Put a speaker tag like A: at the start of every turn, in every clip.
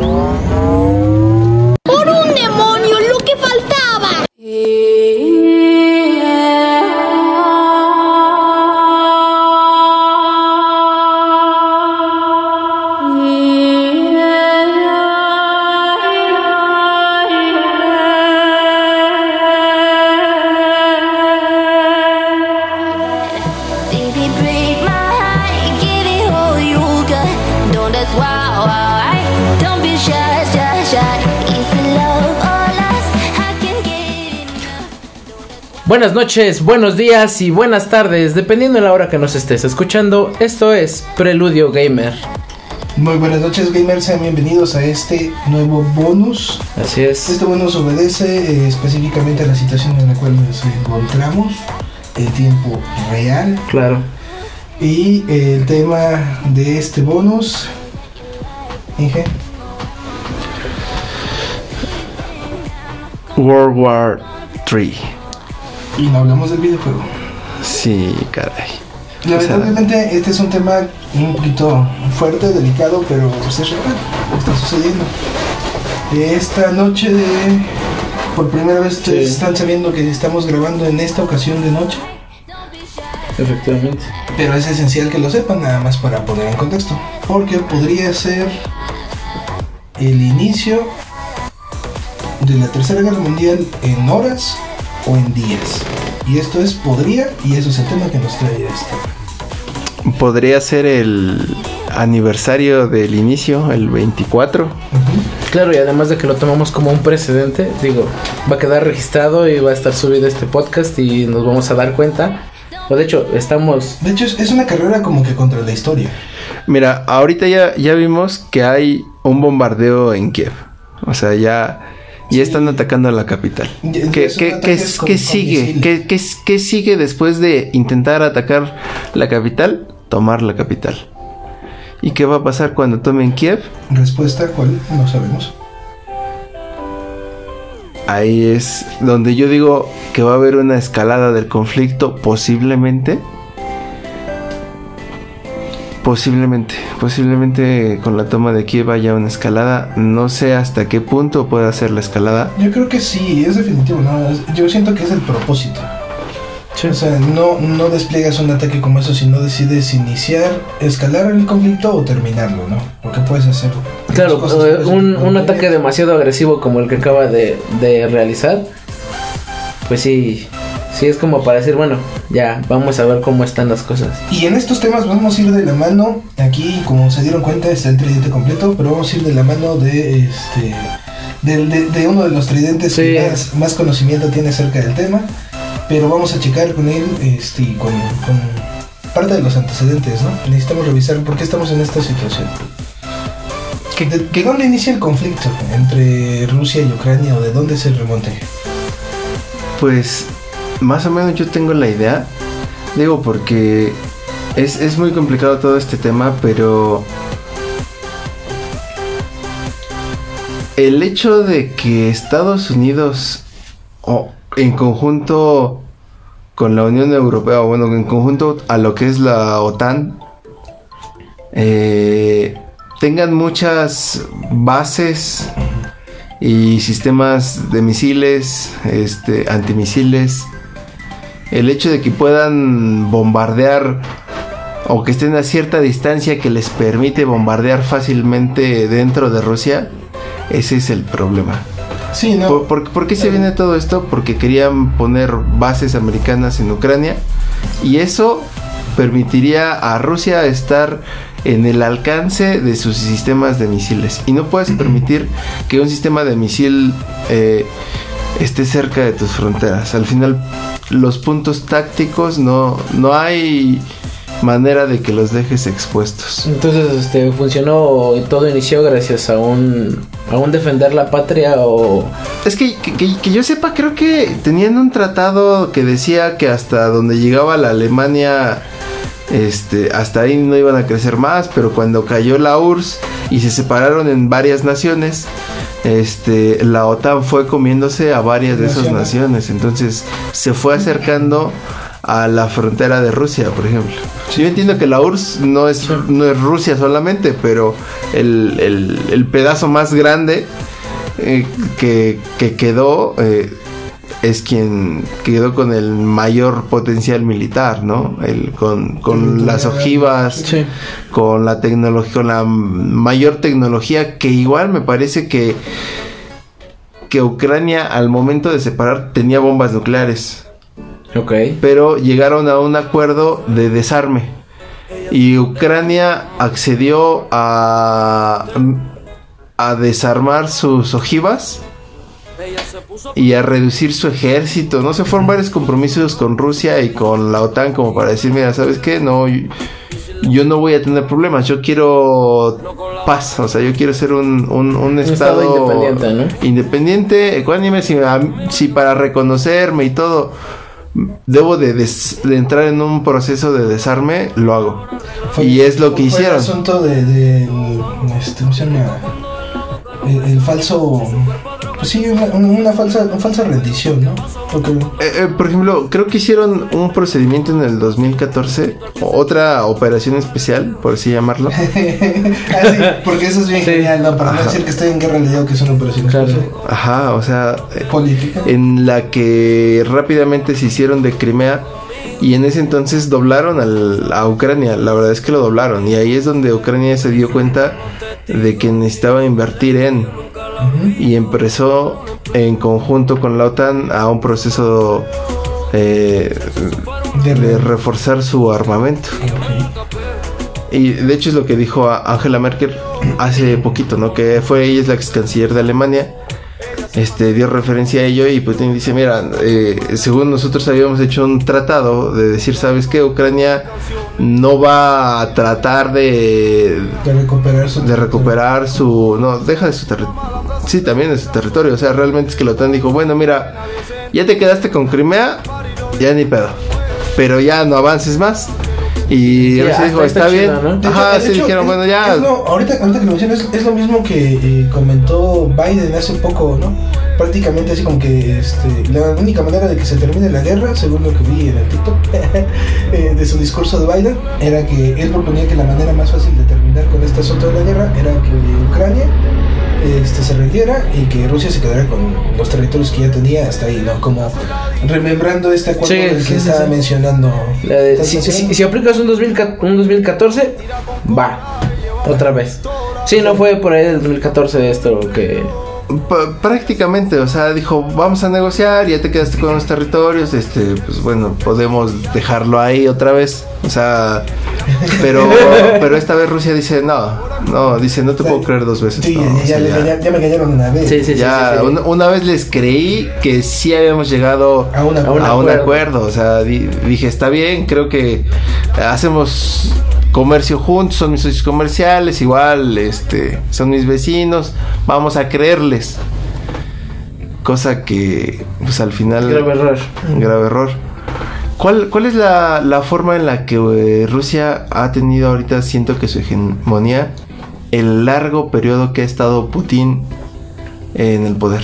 A: Oh, no.
B: Buenas noches, buenos días y buenas tardes, dependiendo de la hora que nos estés escuchando. Esto es Preludio Gamer.
C: Muy buenas noches gamers, sean bienvenidos a este nuevo bonus.
B: Así es.
C: Este bonus obedece eh, específicamente a la situación en la cual nos encontramos en tiempo real.
B: Claro.
C: Y eh, el tema de este bonus, Inge,
D: World War 3.
C: Y no hablamos del videojuego.
D: Sí, caray.
C: Lamentablemente este es un tema un poquito fuerte, delicado, pero pues es real, está sucediendo. Esta noche de... Por primera vez ustedes
B: Sí.
C: están sabiendo que estamos grabando en esta ocasión de noche.
B: Efectivamente.
C: Pero es esencial que lo sepan nada más para poner en contexto. Porque podría ser el inicio de la Tercera Guerra Mundial en horas o en días. Y esto es podría y eso es el tema que nos trae este.
D: Podría ser el aniversario del inicio, el 24.
B: Claro, y además de que lo tomamos como un precedente, digo, va a quedar registrado y va a estar subido este podcast y nos vamos a dar cuenta. O de hecho, estamos...
C: De hecho es, es una carrera como que contra la historia.
D: Mira, ahorita ya, ya vimos que hay un bombardeo en Kiev. O sea, ya, ya están atacando a la capital.
C: Ya-
D: ¿Qué, qué- qué-
C: con-
D: sigue? ¿Qué, qué, qué sigue después de intentar atacar la capital? Tomar la capital. ¿Y qué va a pasar cuando tomen Kiev?
C: Respuesta, ¿cuál? No sabemos.
D: Ahí es donde yo digo que va a haber una escalada del conflicto, posiblemente. Posiblemente, posiblemente con la toma de Kiev haya una escalada. No sé hasta qué punto puede ser la escalada.
C: Yo creo que sí, es definitivo, ¿no? Yo siento que es el propósito. O sea, no, no despliegas un ataque como eso si no decides iniciar, escalar el conflicto o terminarlo, ¿no? Porque puedes hacer.
B: Claro,
C: cosas,
B: eh,
C: puedes
B: un, ataque demasiado agresivo como el que acaba de, de realizar, pues sí, sí es como para decir, bueno, ya, vamos a ver cómo están las cosas.
C: Y en estos temas vamos a ir de la mano. Aquí, como se dieron cuenta, está el tridente completo, pero vamos a ir de la mano de este. De, de uno de los tridentes
B: Sí.
C: que más, más conocimiento tiene acerca del tema. Pero vamos a checar con él, este, y con, con parte de los antecedentes, ¿no? Necesitamos revisar por qué estamos en esta situación. ¿Que, de, dónde inicia el conflicto entre Rusia y Ucrania o de dónde se remonte?
D: Pues más o menos yo tengo la idea. Digo porque es, es muy complicado todo este tema, pero el hecho de que Estados Unidos o en conjunto con la Unión Europea, o bueno, en conjunto a lo que es la OTAN, eh, tengan muchas bases y sistemas de misiles, este, antimisiles, el hecho de que puedan bombardear o que estén a cierta distancia que les permite bombardear fácilmente dentro de Rusia, ese es el problema.
C: Sí, no.
D: ¿Por, por- por qué se viene todo esto? Porque querían poner bases americanas en Ucrania y eso permitiría a Rusia estar en el alcance de sus sistemas de misiles. Y no puedes permitir que un sistema de misil eh, esté cerca de tus fronteras. Al final, los puntos tácticos no, no hay manera de que los dejes expuestos.
B: Entonces, este, funcionó y todo inició gracias a un, a un defender la patria o...
D: Es que, que, que- que yo sepa, creo que tenían un tratado que decía que hasta donde llegaba la Alemania, este, hasta ahí no iban a crecer más, pero cuando cayó la URSS y se separaron en varias naciones, este, la OTAN fue comiéndose a varias de esas
C: Naciones.
D: entonces se fue acercando a la frontera de Rusia, por ejemplo. Yo entiendo que la URSS no es, no es Rusia solamente, pero el, el- el pedazo más grande eh, que, que quedó eh, es quien quedó con el mayor potencial militar, ¿no? El, con, con las ojivas,
B: Sí.
D: con la tecnología, con la mayor tecnología que igual me parece que que Ucrania al momento de separar tenía bombas nucleares
B: Ok.
D: pero llegaron a un acuerdo de desarme y Ucrania accedió a a desarmar sus ojivas y a reducir su ejército. No se fueron varios compromisos con Rusia y con la OTAN como para decir, mira, ¿sabes qué? No, yo- no voy a tener problemas, yo quiero paz, o sea, yo quiero ser un, un, un
B: estado
D: estado,
B: independiente, ¿no?
D: independiente, ecuánime, si, a- si para reconocerme y todo debo de, des- de entrar en un proceso de desarme, lo hago.
C: Fue-
D: y es lo que hicieron.
C: el asunto de, de- este. El, el falso, sí, una, falsa, una falsa rendición, ¿no?
D: Eh, eh, por ejemplo, creo que hicieron un procedimiento en el 2014, o- otra operación especial, por así llamarlo.
C: ah, sí, porque eso es bien
B: Sí.
C: genial, ¿no? Para no decir que estoy en guerra, le digo que es una operación
B: Claro.
C: especial.
D: Ajá, o sea, eh,
C: política.
D: en la que rápidamente se hicieron de Crimea y en ese entonces doblaron al- a Ucrania, la verdad es que lo doblaron y ahí es donde Ucrania se dio cuenta de que necesitaba invertir en y empezó en conjunto con la OTAN a un proceso eh,
C: De-
D: de reforzar su armamento.
C: Ok.
D: Y de hecho es lo que dijo a- Angela Merkel hace poquito, ¿no? Que fue ella es la ex canciller de Alemania. Este dio referencia a ello y Putin dice, mira, eh, según nosotros habíamos hecho un tratado de decir, ¿sabes qué? Ucrania no va a tratar de,
C: De recuperar su
D: de recuperar su... No, deja de su territorio. Sí, también de su territorio. O sea, realmente es que la OTAN dijo, bueno, mira, ya te quedaste con Crimea, ya ni pedo. Pero ya no avances más. Y
B: Sí, hasta
D: dijo,
B: está
D: está
B: chido,
D: bien.
B: ¿no?
C: De
D: Ajá,
C: hecho-
D: sí
C: hecho,
D: dijeron,
C: es-
D: bueno, ya.
C: es lo- ahorita, ahorita que lo mencionas, es lo mismo que eh, comentó Biden hace poco, ¿no? Prácticamente así como que este, la única manera de que se termine la guerra, según lo que vi en el TikTok, eh, de su discurso de Biden, era que él proponía que la manera más fácil de terminar con este asunto de la guerra era que Ucrania este, se rindiera y que Rusia se quedara con los territorios que ya tenía hasta ahí, ¿no? Como remembrando este acuerdo
B: Sí,
C: del
B: sí,
C: que
B: sí,
C: estaba
B: sí.
C: mencionando.
B: De-
C: ¿Estás
B: si, si- si aplicas un, 2000 un 2014, va. Otra vez. Sí, no fue por ahí del 2014 esto que...
D: Prácticamente, o sea, dijo, vamos a negociar, ya te quedaste con los territorios, este, pues bueno, podemos dejarlo ahí otra vez, o sea, pero, pero esta vez Rusia dice, no, no, dice, no te puedo creer dos veces.
C: Sí,
D: no, o
C: ya,
D: sea,
C: le-
D: ya-
C: ya- ya me engañaron una vez.
B: Sí, sí, sí.
D: ya,
B: sí, sí.
D: Una, una vez les creí que sí habíamos llegado
C: A una-
D: a
B: un
D: un
B: acuerdo.
D: acuerdo. O sea, di- dije, está bien, creo que hacemos comercio juntos, son mis socios comerciales, igual, este, son mis vecinos, vamos a creerles. Cosa que, pues al final...
B: Grave error.
D: Grave error. ¿Cuál, cuál es la, la forma en la que eh, Rusia ha tenido ahorita, siento que su hegemonía, el largo periodo que ha estado Putin en el poder?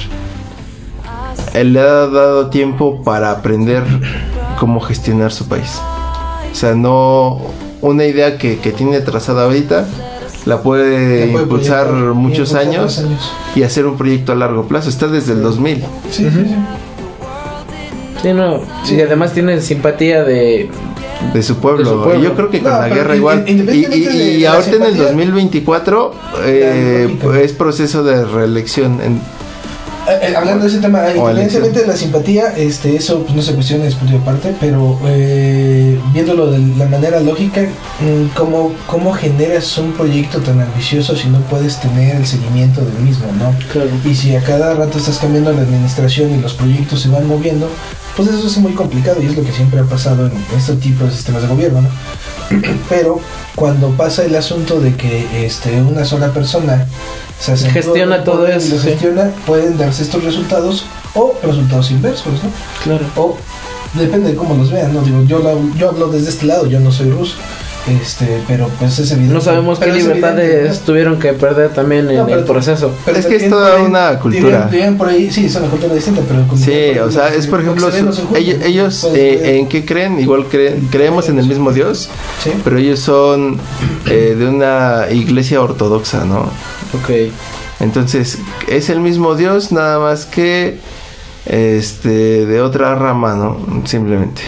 D: Él le ha dado tiempo para aprender cómo gestionar su país. O sea, no una idea que, que tiene trazada ahorita la puede,
C: La puede
D: impulsar
C: proyectar
D: muchos
C: impulsar
D: años, y hacer un proyecto a largo plazo. Está desde el 2000.
C: Sí, sí, sí.
B: Sí, no. Y además tiene simpatía de...
D: De su pueblo.
B: De su pueblo.
D: Y Yo creo que con la guerra igual. Y, y-
C: de
D: y ahorita en el
C: simpatía,
D: 2024 eh, es proceso de reelección. En,
C: Eh, eh, hablando de ese tema, independientemente de la simpatía, este, eso pues, no se cuestiona es punto y aparte, pero eh, viéndolo de la manera lógica, mm, ¿cómo, ¿cómo generas un proyecto tan ambicioso si no puedes tener el seguimiento del mismo, no?
B: Claro.
C: Y si a cada rato estás cambiando la administración y los proyectos se van moviendo, pues eso es muy complicado y es lo que siempre ha pasado en este tipo de sistemas de gobierno, ¿no? Pero cuando pasa el asunto de que este, una sola persona se
B: Gestiona todo
C: y
B: eso,
C: lo
B: sí.
C: gestiona, pueden darse estos resultados o resultados inversos, ¿no?
B: Claro.
C: O depende de cómo los vean, ¿no? Digo, yo, la- yo hablo desde este lado, yo no soy ruso. Este, pero pues es evidente.
B: No sabemos qué libertades tuvieron que perder también en
C: No, pero-
B: el proceso.
C: Pero
D: Es que es toda
C: ahí-
D: una cultura.
C: tienen- tienen por ahí, sí, es una cultura distinta, pero
D: Sí, o sea, es por ejemplo,
C: se
D: ellos, eh. ¿en qué creen? Igual creen, creemos en el mismo Dios,
C: Sí.
D: pero ellos son eh, de una iglesia ortodoxa, ¿no?
B: Ok.
D: Entonces, es el mismo Dios, nada más que este de otra rama, ¿no? Simplemente.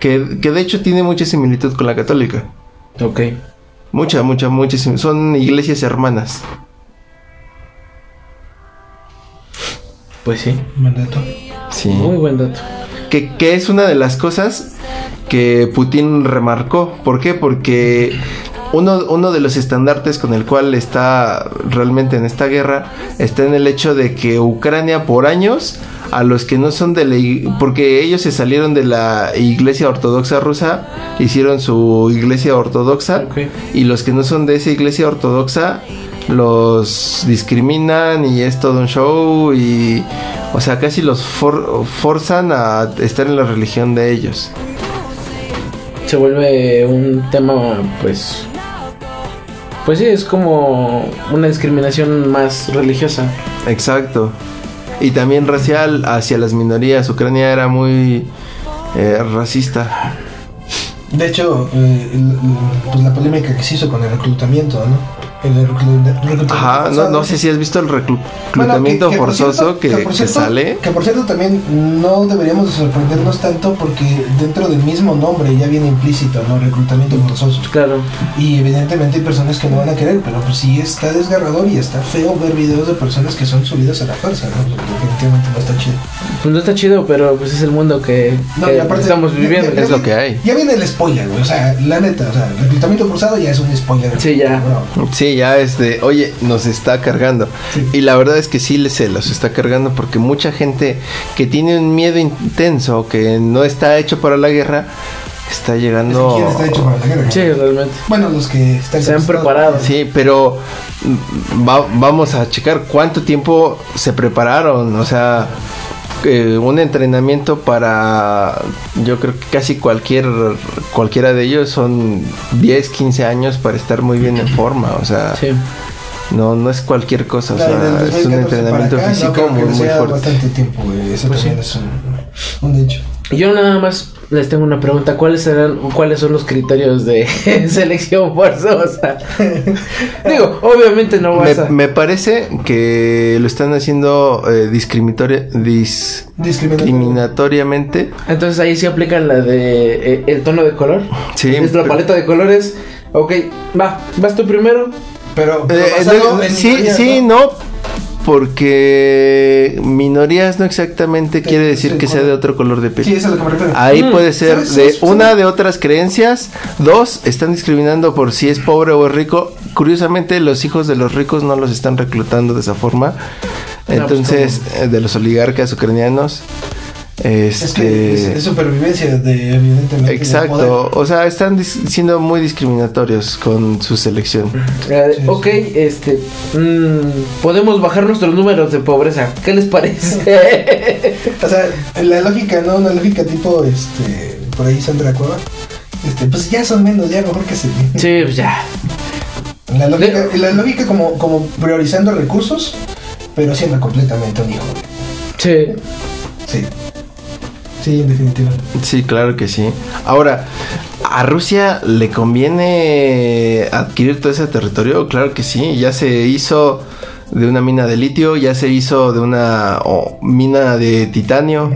D: Que, que de hecho tiene mucha similitud con la católica.
B: Ok.
D: Mucha, mucha, muchísima. Son iglesias hermanas.
B: Pues sí.
C: Mandato.
D: Sí.
B: Muy buen dato.
D: Que, que es una de las cosas que Putin remarcó. ¿Por qué? Porque uno, uno de los estandartes con el cual está realmente en esta guerra está en el hecho de que Ucrania por años a los que no son de la porque ellos se salieron de la iglesia ortodoxa rusa hicieron su iglesia ortodoxa y los que no son de esa iglesia ortodoxa los discriminan y es todo un show y o sea casi los for- forzan a estar en la religión de ellos
B: Se vuelve un tema, pues. Pues sí, es como una discriminación más religiosa.
D: exacto y también racial hacia las minorías Ucrania era muy eh, racista
C: De hecho, eh, pues la polémica que se hizo con el reclutamiento, ¿no? El reclu- reclutamiento.
D: ajá no, no sé si has visto el
C: Bueno,
D: reclutamiento
C: que- que por
D: forzoso
C: cierto-
D: que,
C: cierto-
D: sale
C: Que por cierto también no deberíamos de sorprendernos tanto porque dentro del mismo nombre ya viene implícito, ¿no? Reclutamiento forzoso.
B: Claro.
C: Y evidentemente hay personas que no van a querer, pero pues sí está desgarrador y está feo ver videos de personas que son subidas a la fuerza, ¿no? Definitivamente no está chido.
B: Pues no está chido, pero pues es el mundo que,
C: No, aparte-
B: estamos
C: ya-
B: viviendo.
C: ya-
D: es lo que hay
C: Ya viene el spoiler, güey. O sea, la neta, o sea, el reclutamiento forzado ya es un spoiler.
B: Sí, ya.
C: Bro.
D: Sí, ya es de, oye, nos está cargando.
C: Sí.
D: Y la verdad es que sí se los está cargando porque mucha gente que tiene un miedo intenso, que no está hecho para la guerra, está llegando...
C: ¿Quién está hecho para la guerra?
B: Sí, realmente.
C: Bueno, los que están
B: Se han preparado.
D: Sí, pero mm, va- vamos a checar cuánto tiempo se prepararon, o sea, eh, un entrenamiento para, yo creo que casi cualquier, cualquiera de ellos son 10, 15 años para estar muy bien en forma, o sea,
B: Sí.
D: no, no es cualquier cosa, o sea, es
C: 2014
D: un entrenamiento
C: acá,
D: físico muy, muy fuerte.
C: bastante tiempo, güey. Eso
B: Pues
C: también es un, un hecho.
B: Yo nada más les tengo una pregunta. ¿Cuáles serán, cuáles son los criterios de selección forzosa? Digo, obviamente no vas
D: Me,
B: a.
D: me parece que lo están haciendo eh, discriminatoria- discriminatoriamente.
B: Entonces ahí sí aplican la de eh, el tono de color.
D: Sí,
B: Es la
D: pero-
B: paleta de colores. Ok, va, vas tú primero.
C: Pero,
D: Eh, no,
C: en
D: sí, sí,
C: ¿no?
D: no, porque minorías no exactamente
C: Sí,
D: quiere decir
C: sí,
D: que sea de otro color de piel.
C: Sí, eso es lo que me refiero.
D: Ahí
B: Mm,
D: puede ser de una de otras creencias. Dos, están discriminando por si es pobre o es rico. Curiosamente, los hijos de los ricos no los están reclutando de esa forma. Entonces, eh, de los oligarcas ucranianos.
C: Es que es,
D: Este,
C: es supervivencia de, evidentemente.
D: exacto. O sea, están dis- siendo muy discriminatorios con su selección.
B: Eh,
C: Sí,
B: ok, este. mm, podemos bajar nuestros números de pobreza. ¿Qué les parece?
C: O sea, la lógica, ¿no? Una lógica tipo, este, por ahí Sandra Cueva. Este, pues ya son menos, ya mejor que se.
B: sí, pues ya.
C: La lógica, la lógica como, como priorizando recursos, pero siendo completamente un hijo.
B: Sí.
C: Sí. Sí, en definitiva.
D: Sí, claro que sí. Ahora, ¿a Rusia le conviene adquirir todo ese territorio? Claro que sí. Ya se hizo de una mina de litio, ya se hizo de una oh, mina de titanio.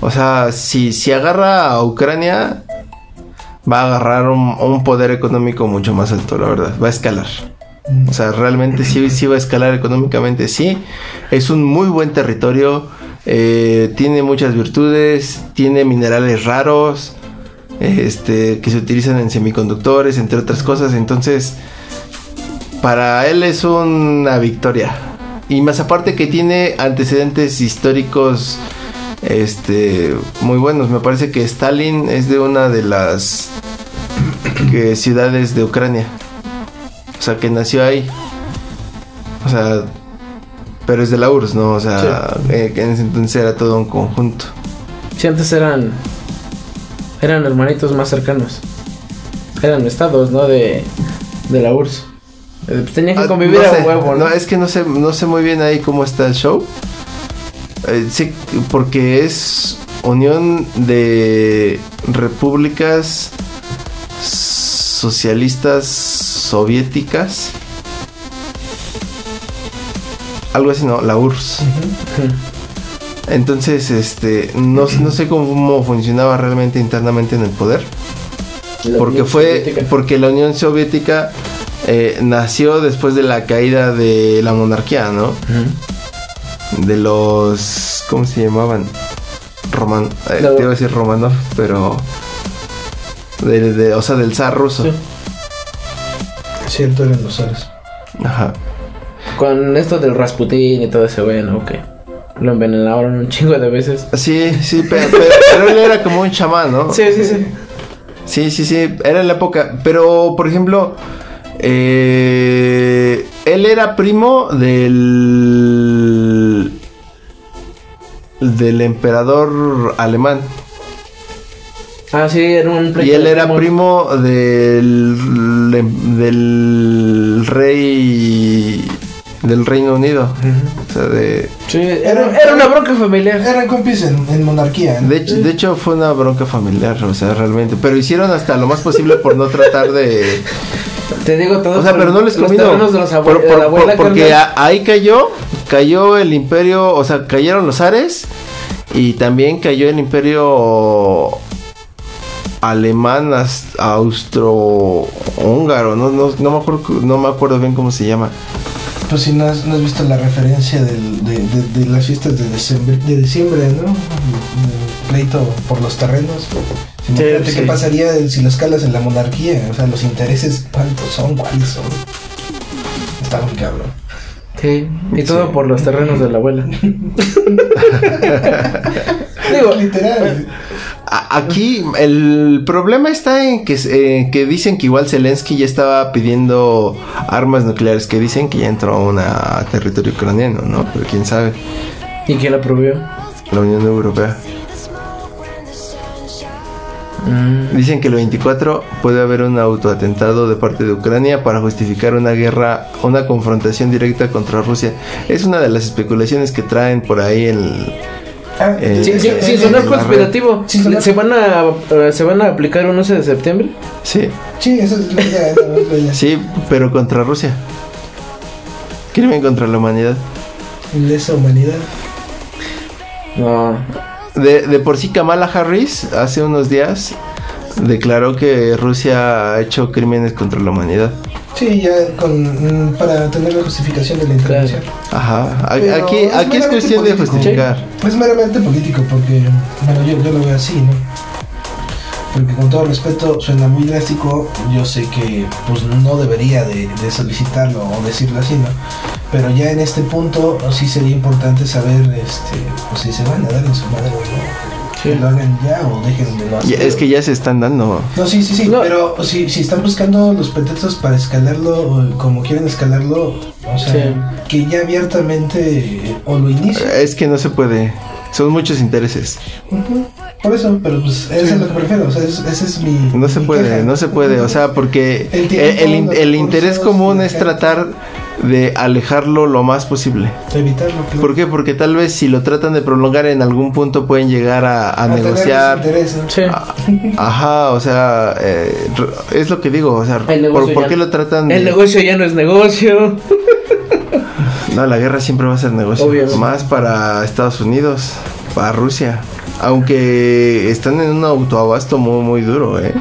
D: O sea, si, si agarra a Ucrania, va a agarrar un, un poder económico mucho más alto, la verdad. Va a escalar. O sea, realmente sí, sí va a escalar económicamente, sí. Es un muy buen territorio. Eh, tiene muchas virtudes. Tiene minerales raros. Este, que se utilizan en semiconductores, entre otras cosas. Entonces, para él es una victoria. Y más aparte que tiene antecedentes históricos este muy buenos. Me parece que Stalin es de una de las ciudades de Ucrania. O sea, que nació ahí. O sea, pero es de la URSS, ¿no? O sea, eh, que en ese entonces era todo un conjunto.
B: Si antes eran. Eran hermanitos más cercanos. eran estados, ¿no? De, de la URSS. Eh, pues tenían que
D: Ah,
B: convivir
D: no
B: a
D: sé,
B: huevo, ¿no?
D: no, es que no sé, no sé muy bien ahí cómo está el show. Eh, sí, porque es unión de repúblicas socialistas soviéticas. Algo así, ¿no? La URSS. Entonces, este, no, no sé cómo funcionaba realmente internamente en el poder.
B: La
D: Porque
B: Unión
D: fue,
B: Soviética.
D: porque la Unión Soviética eh, nació después de la caída de la monarquía, ¿no? De los, ¿cómo se llamaban? Roman, eh, te iba a decir Romanov, pero, de, de- o sea, del zar ruso.
B: Sí.
C: Cierto, eran los ares.
D: Ajá.
B: Con esto del Rasputín y todo ese güey, ¿no? Que lo envenenaron un chingo de veces.
D: Sí, sí, pero, pero- pero él era como un chamán, ¿no?
B: Sí, sí, sí.
D: Sí, sí, sí, era en la época. Pero, por ejemplo, eh, él era primo del del emperador alemán
B: Ah, sí, era un
D: y él era primo del del rey del Reino Unido. O sea, de
B: Sí, era, era una bronca familiar.
C: Eran compis en, en monarquía. ¿no?
D: de hecho, de hecho fue una bronca familiar, o sea, realmente, pero hicieron hasta lo más posible por no tratar de
B: Te digo todo.
D: O sea,
B: por
D: pero no les
B: los
D: convino.
B: terrenos de los
D: Por-
B: de
D: por-
B: la abuela,
D: por- porque a- ahí cayó, cayó el imperio, o sea, cayeron los Ares y también cayó el imperio alemán austro-húngaro, no, no, no me acuerdo, no me acuerdo bien cómo se llama.
C: Pues si no has, no has visto la referencia del- de, de- de las fiestas de diciembre, de diciembre, ¿no? El pleito por los terrenos. Imagínate
B: sí.
C: qué pasaría si lo escalas en la monarquía. O sea, los intereses, ¿cuántos son? ¿Cuáles son? Está muy cabrón.
B: Sí, y todo
D: Sí.
B: por los terrenos de la abuela. Digo,
C: literal.
D: Aquí el problema está en que, eh, que dicen que igual Zelensky ya estaba pidiendo armas nucleares, que dicen que ya entró a una territorio ucraniano, ¿no? Pero quién sabe,
B: ¿y quién la prohibió?
D: la Unión Europea.
B: Mm,
D: Dicen que el 24 puede haber un autoatentado de parte de Ucrania para justificar una guerra, una confrontación directa contra Rusia. Es una de las especulaciones que traen por ahí el...
C: Ah,
D: Eh,
B: Sí, sí, sí, sonar conspirativo.
C: Sonar-
B: ¿Se van a eh, se van a aplicar un 11 de septiembre?
D: Sí,
C: Sí, esa es la idea. la idea.
D: sí, pero contra Rusia. Crimen contra la humanidad.
C: Lesa humanidad.
B: No.
D: De, de por sí Kamala Harris hace unos días declaró que Rusia ha hecho crímenes contra la humanidad.
C: Sí, ya con, mm, para tener la justificación de la intervención.
D: Ajá, a-
C: Pero
D: aquí,
C: es
D: aquí es cuestión de justificar.
C: Es meramente político porque, bueno, yo, yo lo veo así, ¿no? Porque con todo respeto suena muy drástico, yo sé que pues no debería de, de solicitarlo o decirlo así, ¿no? Pero ya en este punto sí sería importante saber este, pues, si se van a dar en su madre o no. Que lo hagan ya o dejen de lo hacer.
D: es que ya se están dando.
C: No, sí, sí, sí,
B: No.
C: pero si, si están buscando los pretextos para escalarlo o como quieren escalarlo, o sea,
B: Sí.
C: que ya abiertamente eh, o lo inicien.
D: Es que no se puede. Son muchos intereses.
C: Por eso, pero pues eso es lo que prefiero, o sea, es- ese es mi...
D: No se
C: mi
D: puede,
C: queja.
D: no se puede. O sea, porque
C: El
D: el,
C: tiempo,
D: el in-
C: los
D: el interés común es tratar de alejarlo lo más posible.
C: Evitarlo, claro.
D: ¿Por qué? Porque tal vez si lo tratan de prolongar en algún punto pueden llegar a, a
C: A
D: negociar.
C: interés, ¿no?
B: Sí.
D: Ah, Ajá, o sea, eh, es lo que digo, o sea,
B: El
D: ¿por,
B: negocio
D: por qué lo tratan
B: El
D: de-
B: negocio ya no es negocio.
D: No, la guerra siempre va a ser negocio.
B: Obviamente.
D: Más para Estados Unidos, para Rusia. Aunque están en un autoabasto muy, muy duro, ¿eh?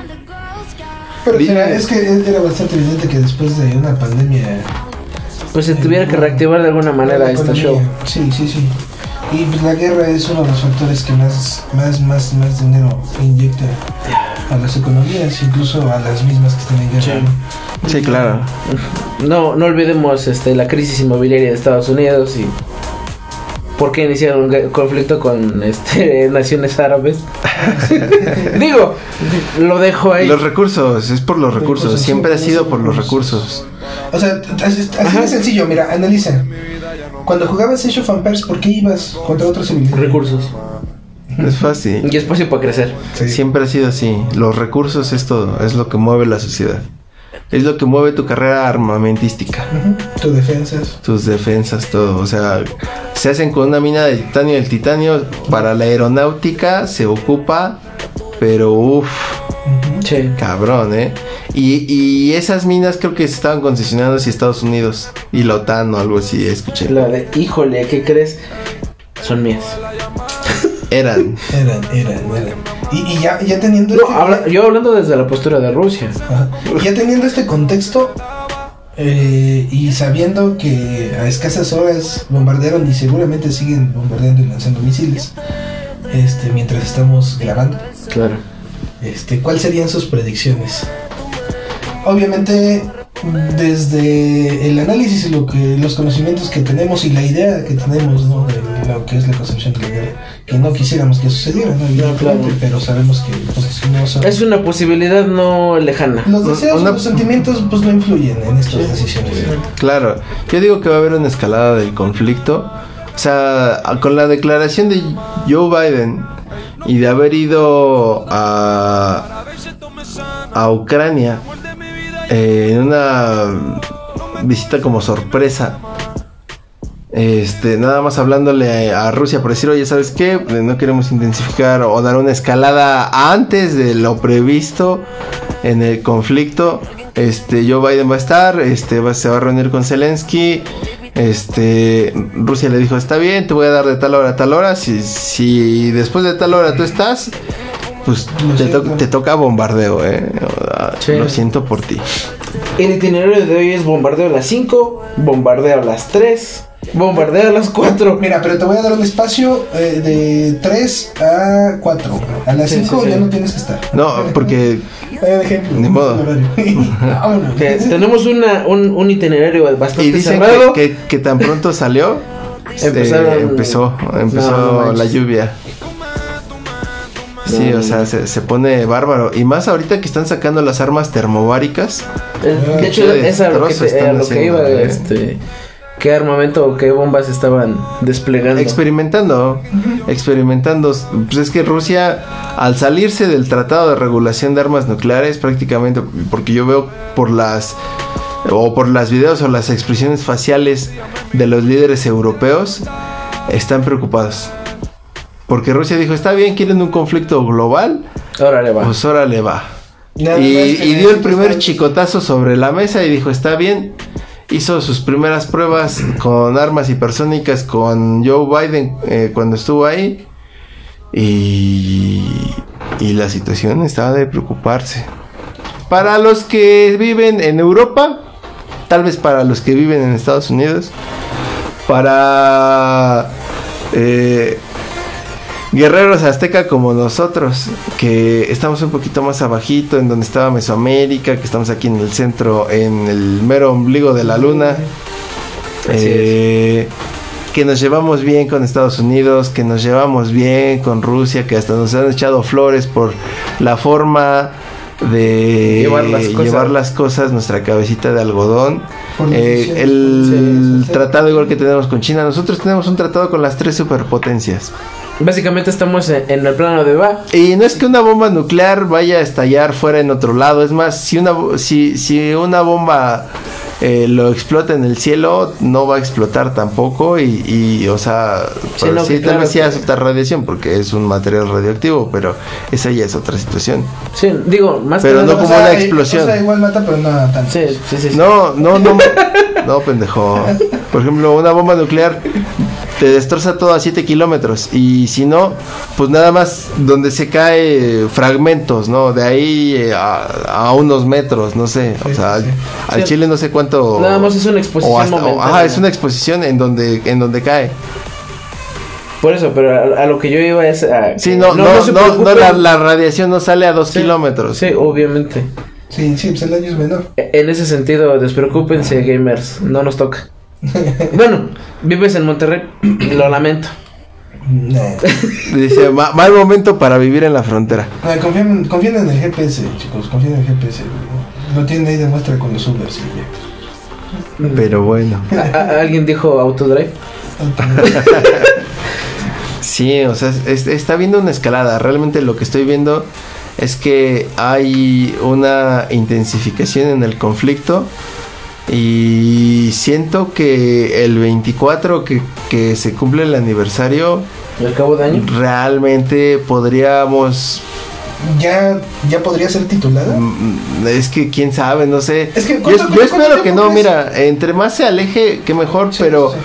C: Pero será- es que era bastante evidente que después de una pandemia...
B: Pues se tuviera que reactivar de alguna manera este
C: economía-
B: show.
C: Sí, sí, sí. Y pues la guerra es uno de los factores que más, más, más, más dinero inyecta a las economías, incluso a las mismas que están en guerra.
B: Sí.
C: ¿no?
D: Sí, claro.
B: No, no olvidemos este la crisis inmobiliaria de Estados Unidos y por qué iniciaron un conflicto con este naciones árabes. Digo, lo dejo ahí.
D: Los recursos, es por los recursos.
C: Recursos,
D: Siempre ha sido por los
C: recursos. O sea, así, de sencillo, mira, analiza. Cuando jugabas Age of Empires, ¿por qué ibas contra civilización?
B: Recursos.
D: Es fácil.
B: Y espacio para crecer.
C: Sí.
D: Siempre ha sido así. Los recursos es todo, es lo que mueve la sociedad. Es lo que mueve tu carrera armamentística,
C: Ujú. Tu defensas.
D: tus defensas, todo. O sea, se hacen con una mina de titanio. El titanio para la aeronáutica se ocupa, pero uff,
B: Sí.
D: cabrón, ¿eh? Y, y esas minas creo que se estaban concesionando hacia Estados Unidos y la OTAN o algo así, escuché.
B: La de, híjole, ¿qué crees? Son mías.
D: Eran.
C: Eran, eran, eran. Y, y ya, ya teniendo
B: No,
C: este-
B: habla- yo hablando desde la postura de Rusia.
C: Ajá. Ya teniendo este contexto eh, y sabiendo que a escasas horas bombardearon y seguramente siguen bombardeando y lanzando misiles este, mientras estamos grabando,
B: Claro.
C: Este, ¿cuáles serían sus predicciones? Obviamente, desde el análisis y lo que, los conocimientos que tenemos y la idea que tenemos ¿no? de lo que es la concepción de la guerra, que no quisiéramos que sucediera, ¿no? Evidentemente,
B: claro.
C: pero sabemos que pues, no son-
B: Es una posibilidad no lejana.
C: los deseos
D: Una-
C: los sentimientos pues no influyen en estas decisiones.
D: Claro, yo digo que va a haber una escalada del conflicto. O sea, con la declaración de Joe Biden y de haber ido a, a Ucrania eh, en una visita como sorpresa. Este, nada más hablándole a Rusia por decir, oye, ¿sabes qué? Eh, No queremos intensificar o dar una escalada antes de lo previsto en el conflicto. Este, Joe Biden va a estar, este, se va a reunir con Zelensky. Este, Rusia le dijo, está bien, te voy a dar de tal hora a tal hora. Si, si después de tal hora tú estás, pues te, to-
C: siento.
D: te toca bombardeo, eh.
B: Sí.
D: Lo siento por ti.
B: El itinerario de hoy es bombardeo a las 5, bombardeo a las 3, bombardeo a las 4.
C: Mira, pero te voy a dar un espacio eh, de 3 a 4. A las
B: Sí,
C: 5
B: sí, sí.
C: ya no tienes que estar.
D: No, porque
C: Eh, ejemplo,
D: Ni modo.
B: Que tenemos una, un, un itinerario bastante
D: y dicen
B: cerrado.
D: que, que, que tan pronto salió, este,
B: Empezaron-
D: empezó, empezó
B: No, no
D: la lluvia. Sí,
B: No,
D: o sea, se, se pone bárbaro. Y más ahorita que están sacando las armas termobáricas.
B: El- de hecho,
D: Qué
B: esa es a lo que, te- a
D: están
B: lo que
D: haciendo,
B: iba,
D: eh.
B: este, qué armamento o qué bombas estaban desplegando.
D: Experimentando, experimentando. Pues es que Rusia, al salirse del Tratado de Regulación de Armas Nucleares, prácticamente, porque yo veo por las o por las videos o las expresiones faciales de los líderes europeos, están preocupados. Porque Rusia dijo, está bien, quieren un conflicto global,
B: Órale, va.
D: pues órale va. Y,
C: que
D: y dio el primer chicotazo sobre la mesa y dijo, está bien. Hizo sus primeras pruebas con armas hipersónicas con Joe Biden eh, cuando estuvo ahí. Y, y la situación estaba de preocuparse. Para los que viven en Europa, tal vez para los que viven en Estados Unidos, para eh, guerreros azteca como nosotros, que estamos un poquito más abajito, en donde estaba Mesoamérica, que estamos aquí en el centro, en el mero ombligo de la luna. Eh, que nos llevamos bien con Estados Unidos, que nos llevamos bien con Rusia, que hasta nos han echado flores por la forma de
B: Llevar las cosas.
D: llevar las cosas, nuestra cabecita de algodón. Eh, el tratado igual que tenemos con China, nosotros tenemos un tratado con las tres superpotencias.
B: Básicamente estamos en, en el plano de va.
D: Y no es que una bomba nuclear vaya a estallar fuera en otro lado, es más, si una, bo- si, si una bomba eh, lo explota en el cielo, no va a explotar tampoco y, y, o sea,
B: Sí,
D: pero
B: no,
D: sí,
B: que
D: tal
B: claro
D: vez sí
B: que-
D: va a soltar radiación porque es un material radioactivo, pero esa ya es otra situación.
B: Sí, digo, más
D: Pero
B: que
D: no como
C: O sea,
D: una explosión.
C: O sea, igual mata, pero no tanto.
B: Sí, sí, sí. sí.
D: No, no, no, no, pendejo. Por ejemplo, una bomba nuclear te destroza todo a 7 kilómetros. Y si no, pues nada más donde se cae fragmentos, ¿no? De ahí eh, a, a unos metros, no sé. O sea,
C: sí,
D: al
B: Sí.
D: Chile no sé cuánto.
B: Nada más es una exposición
D: o hasta- o- ajá, es una exposición en donde, en donde cae.
B: Por eso, pero a, a lo que yo iba es a...
D: Sí, no, no, no,
B: se
D: no,
B: preocupen.
D: la, la radiación no sale a 2
B: Sí,
D: kilómetros.
B: Sí, obviamente.
C: Sí, sí, pues el daño es menor.
B: E- En ese sentido, despreocúpense, gamers. No nos toca. bueno, vives en Monterrey. Lo lamento.
C: Nah.
D: Dice, "Ma- mal momento para vivir en la frontera.
C: Confíen, confíen en el GPS, chicos. Confíen en el GPS. Lo tienen ahí de muestra con los Ubers. y ya.
D: Pero bueno.
B: A- a- ¿Alguien dijo autodrive?
D: Sí, o sea, es- está viendo una escalada. Realmente lo que estoy viendo es que hay una intensificación en el conflicto. Y siento que el 24 que, que se cumple el aniversario,
B: ¿Y al cabo de año?
D: realmente podríamos...
C: ¿Ya, ¿Ya podría ser titulada?
D: mm, Es que quién sabe, no sé.
C: Es que,
D: yo,
C: ¿cuánto-
D: yo espero que no, mira, entre más se aleje, que mejor,
C: Sí,
D: pero...
C: sí.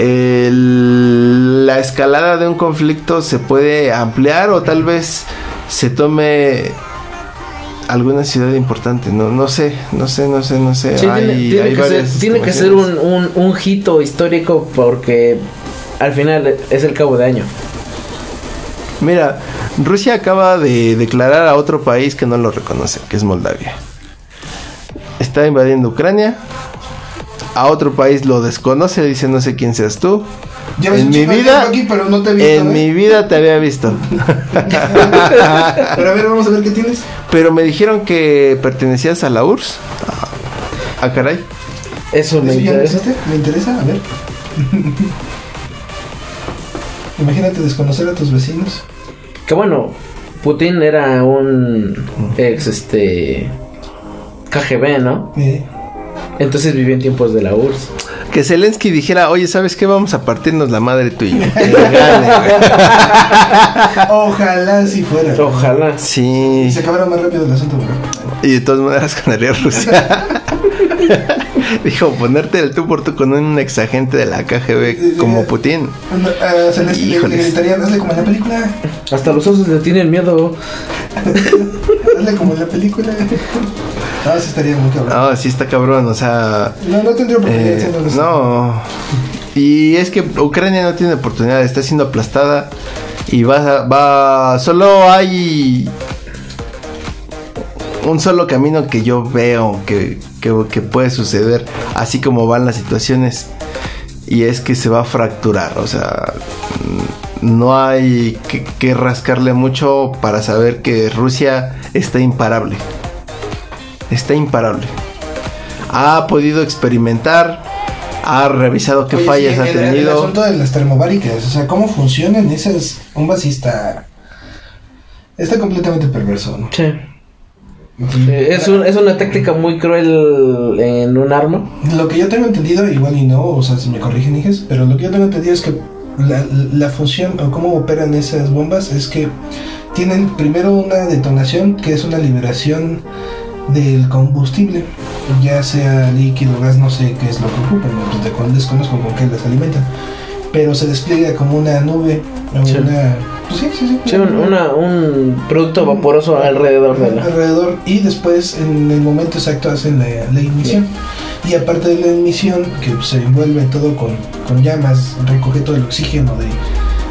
D: el- la escalada de un conflicto se puede ampliar o tal vez se tome alguna ciudad importante. No, no sé, no sé, no sé, no sé.
B: Sí,
D: Hay-
B: tiene, tiene
D: hay
B: que ser,
D: varias
B: tiene que ser
D: estimaciones.
B: un, un, un hito histórico porque al final es el cabo de año.
D: Mira, Rusia acaba de declarar a otro país que no lo reconoce, que es Moldavia. Está invadiendo Ucrania. A otro país lo desconoce, dice no sé quién seas tú.
C: Llevas
D: en mi vida,
C: aquí, pero no te he visto,
D: en
C: ¿eh?
D: mi vida te había visto.
C: Pero a ver, vamos a ver qué tienes.
D: Pero me dijeron que pertenecías a la URSS. Ah, caray.
B: Eso me
C: ¿Eso
B: interesa.
C: ¿Me interesa? A ver. Imagínate desconocer a tus vecinos.
B: Que bueno, Putin era un ex este KGB, ¿no?
C: Eh,
B: Entonces vivió en tiempos de la URSS.
D: Que Zelensky dijera, oye, ¿sabes qué? Vamos a partirnos la madre tú y yo.
C: Ojalá si fuera.
B: Ojalá.
C: Y
D: sí.
C: se acabara más rápido el asunto, ¿verdad?
D: Y de todas maneras ganaría Rusia. Dijo, ponerte el tú por tú con un exagente de la KGB como Putin.
C: No, ah, se les le- gritarían, hazle como en la película.
B: Hasta los osos le tienen miedo.
C: Hazle como en la película. Ah, sí estaría muy cabrón.
D: No, sí está cabrón, o sea...
C: No, no tendría oportunidad
D: eh, no. Y es que Ucrania no tiene oportunidad, está siendo aplastada. Y va, va, solo hay un solo camino que yo veo que, que, que puede suceder, así como van las situaciones. Y es que se va a fracturar, o sea, no hay que, que rascarle mucho para saber que Rusia está imparable. Está imparable. Ha podido experimentar, ha revisado qué
C: Oye,
D: fallas
C: sí,
D: ha
C: el- El,
D: tenido.
C: asunto de las termobáricas, o sea, cómo funcionan esas bombas sí está. Está completamente perverso, ¿no?
B: Sí. Es, un- es una táctica muy cruel en un arma.
C: Lo que yo tengo entendido, igual y no, o sea, si me corrigen, hijes, pero lo que yo tengo entendido es que la, la función o cómo operan esas bombas es que tienen primero una detonación que es una liberación del combustible, ya sea líquido, gas, no sé qué es lo que ocupan. Pues de- desconozco con qué las alimentan, pero se despliega como una nube, o
B: Sí.
C: una... Pues sí, sí,
B: sí. Un, una- un producto vaporoso alrededor de la.
C: alrededor y después en el momento exacto hacen la, la ignición y aparte de la ignición que se envuelve todo con, con llamas recoge todo el oxígeno de,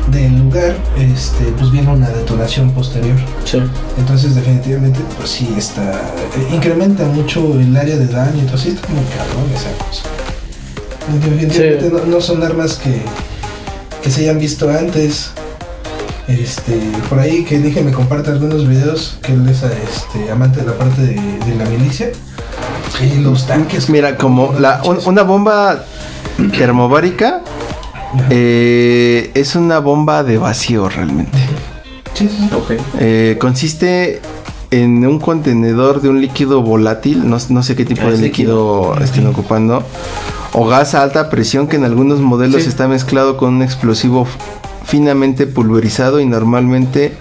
C: del lugar este pues viene una detonación posterior
B: Sí.
C: entonces definitivamente pues sí está eh, incrementa mucho el área de daño entonces está muy cabrón esa cosa definitivamente
B: Sí.
C: no, no son armas que, que se hayan visto antes este, por ahí que dije me comparte algunos videos que él es este, amante de la parte de, de la milicia y los tanques
D: Mira, como la, un- una bomba termobárica. Eh, es una bomba de vacío realmente.
C: Sí, sí, sí.
B: Ok.
D: Eh, consiste en un contenedor de un líquido volátil, no, no sé qué tipo
B: Ah,
D: de líquido
C: líquido.
D: estén ocupando, o gas a alta presión que en algunos modelos
B: Sí.
D: está mezclado con un explosivo finamente pulverizado y normalmente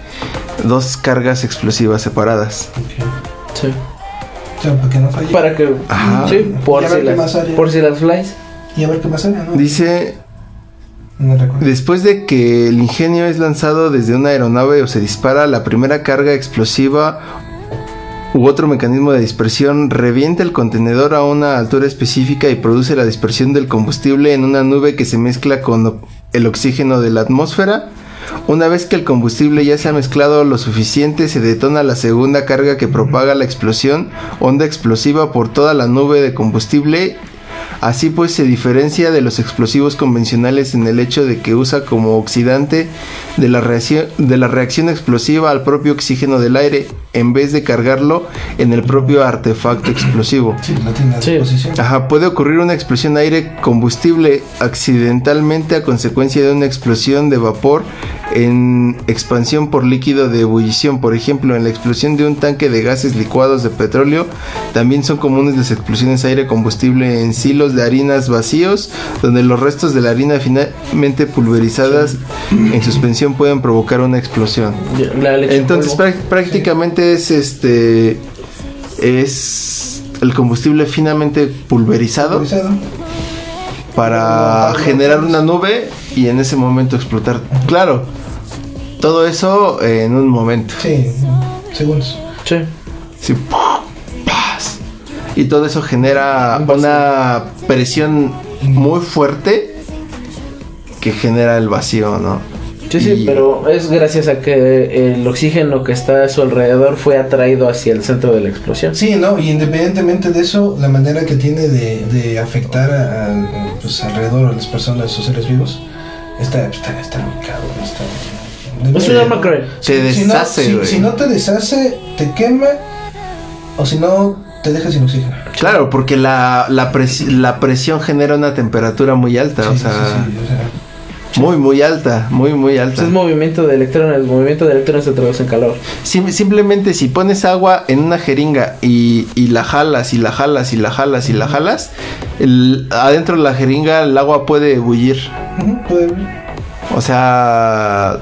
D: dos cargas explosivas separadas.
C: Ok.
B: Sí.
C: O sea, para que no falle
B: Para que.
D: Ajá.
B: Sí, si, las, por si las flies.
C: y a ver qué más sale ¿no?
D: Dice, después de que el ingenio es lanzado desde una aeronave o se dispara, la primera carga explosiva u otro mecanismo de dispersión revienta el contenedor a una altura específica y produce la dispersión del combustible en una nube que se mezcla con el oxígeno de la atmósfera. Una vez que el combustible ya se ha mezclado lo suficiente, se detona la segunda carga que propaga la explosión, onda explosiva por toda la nube de combustible Así pues se diferencia de los explosivos convencionales en el hecho de que usa como oxidante de la reacción, de la reacción explosiva al propio oxígeno del aire en vez de cargarlo en el propio artefacto explosivo.
C: Sí, no tiene a
B: Sí.
D: Ajá, puede ocurrir una explosión de aire combustible accidentalmente a consecuencia de una explosión de vapor en expansión por líquido de ebullición. Por ejemplo, en la explosión de un tanque de gases licuados de petróleo, también son comunes las explosiones de aire combustible en silos de harinas vacíos, donde los restos de la harina finalmente pulverizadas en suspensión pueden provocar una explosión. Entonces prácticamente es este es el combustible finamente pulverizado
C: Autorizado.
D: para generar una nube y en ese momento explotar. Claro, todo eso en un momento.
C: Sí, segundos.
B: Sí.
D: Sí. Y todo eso genera una presión muy fuerte que genera el vacío, ¿no?
B: Sí, sí,
D: Y-
B: pero es gracias a que el oxígeno que está a su alrededor fue atraído hacia el centro de la explosión.
C: Sí, ¿no? Y independientemente de eso, la manera que tiene de, de afectar a, a, pues, alrededor a las personas o seres vivos está, está, está muy cabrón. Está,
B: Es un arma cruel.
D: Se
C: Si no-
D: deshace,
C: si,
D: güey.
C: si no te deshace, te quema, o si no, te deja sin oxígeno.
D: Claro, porque la, la, pres- la presión genera una temperatura muy alta, o
C: Sí,
D: sea,
C: sí, sí, o sea,
D: muy, muy alta, muy, muy alta.
B: Es movimiento de electrones, el movimiento de electrones se traduce en calor.
D: Sim- simplemente si pones agua en una jeringa y, y la jalas y la jalas y la jalas y la jalas, el- adentro de la jeringa el agua puede ebullir.
C: ujú, puede-
D: O sea,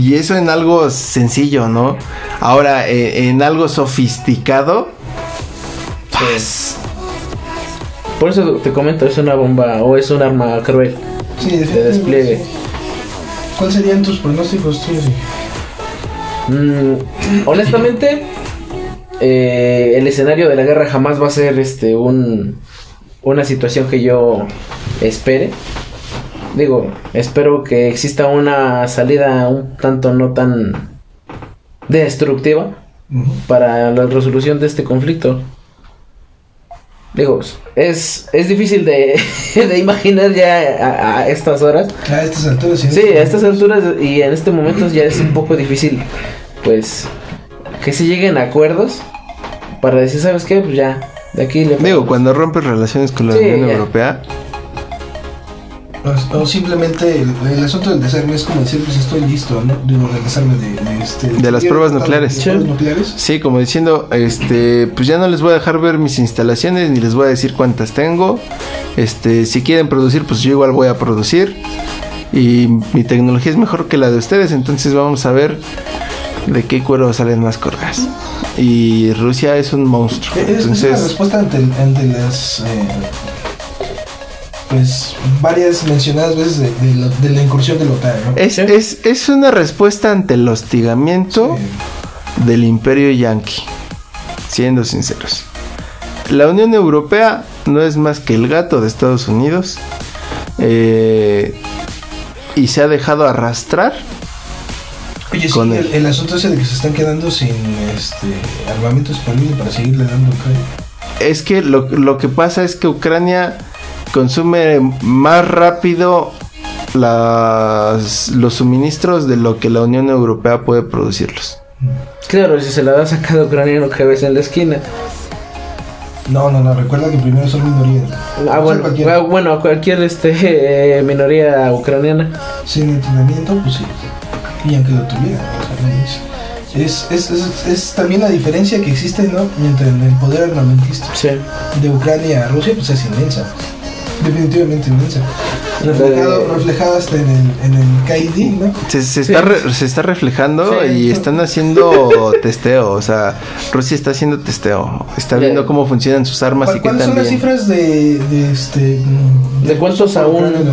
D: y eso en algo sencillo, ¿no? Ahora, eh, en algo sofisticado, pues,
B: Por eso te comento, es una bomba o es un arma cruel.
C: sí,
B: De
C: definitivamente,
B: despliegue.
C: sí. ¿Cuáles serían tus pronósticos tuyos?
B: Mm, honestamente, eh, el escenario de la guerra jamás va a ser este un una situación que yo espere. Digo, espero que exista una salida un tanto no tan destructiva para la resolución de este conflicto. Digo, es, es difícil de, de imaginar ya a, a estas horas.
C: A estas alturas,
B: Sí, a estas alturas y en este momento ya es un poco difícil, pues, que se lleguen a acuerdos para decir, ¿sabes qué? Pues ya, de aquí le...
D: digo, cuando rompes relaciones con la
B: Sí,
D: Unión
B: ya.
D: Europea,
C: O, o simplemente el, el asunto del desarme es como decir, pues estoy listo, ¿no? Digo, del desarme de, de, este,
D: De las pruebas nucleares.
C: De pruebas nucleares.
D: sí, como diciendo, este, pues ya no les voy a dejar ver mis instalaciones ni les voy a decir cuántas tengo. Este, si quieren producir, pues yo igual voy a producir. Y mi tecnología es mejor que la de ustedes, entonces vamos a ver de qué cuero salen más corgas. Y Rusia es un monstruo.
C: Es, es una
D: Entonces,
C: respuesta ante, ante las. eh, pues varias mencionadas veces de, de la, de la incursión de la OTAN, ¿no?
D: es, es, es una respuesta ante el hostigamiento
C: Sí.
D: del imperio yanqui, siendo sinceros. La Unión Europea no es más que el gato de Estados Unidos eh, y se ha dejado arrastrar.
C: Oye, sí,
D: con
C: el, el asunto ese de que se están quedando sin este armamento disponible para seguirle dando a Ucrania.
D: Es que lo, lo que pasa es que Ucrania consume más rápido las, los suministros de lo que la Unión Europea puede producirlos.
B: Claro, si se la das a cada ucraniano que ves en la esquina.
C: No, no, no, recuerda que primero son minorías.
B: Ah, bueno,
C: cualquiera.
B: ah, bueno, a cualquier este, eh, minoría ucraniana.
C: sin entrenamiento, pues sí. Y aunque lo tuviera, o sea, no es, es, es, es también la diferencia que existe ¿no? entre el poder armamentista
B: Sí.
C: de Ucrania a Rusia, pues es inmensa. Definitivamente inmensa. Reflejado,
B: Eh.
C: reflejado hasta en el, en el KID, ¿no?
D: Se, se
B: Sí.
D: está, re- se está reflejando
B: Sí.
D: y están haciendo testeo. O sea, Rusia está haciendo testeo. Está viendo cómo funcionan sus armas y
C: ¿Cuál-
D: qué
C: ¿Cuáles son las cifras de, de este mm,
B: ¿De cuántos
C: uso
B: aún?
C: ucraniano?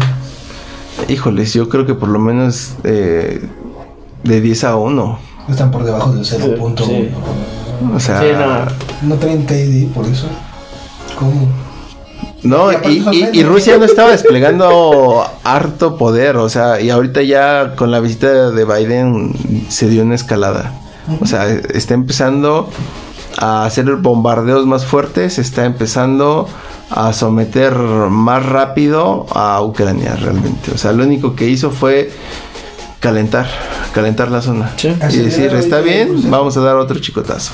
D: Híjoles, yo creo que por lo menos eh, de 10 a 1.
C: Están por debajo del 0.1.
B: Sí.
D: O sea,
B: Sí, no.
C: No traen KID por eso. ¿Cómo?
D: No,
C: Y.
D: Rusia no estaba desplegando harto poder, o sea, y ahorita ya con la visita de Biden se dio una escalada. O sea, está empezando a hacer bombardeos más fuertes, está empezando a someter más rápido a Ucrania realmente. O sea, lo único que hizo fue calentar, calentar la zona.
B: Sí.
D: Y decir, está bien,
C: proceso".
D: vamos a dar otro chicotazo.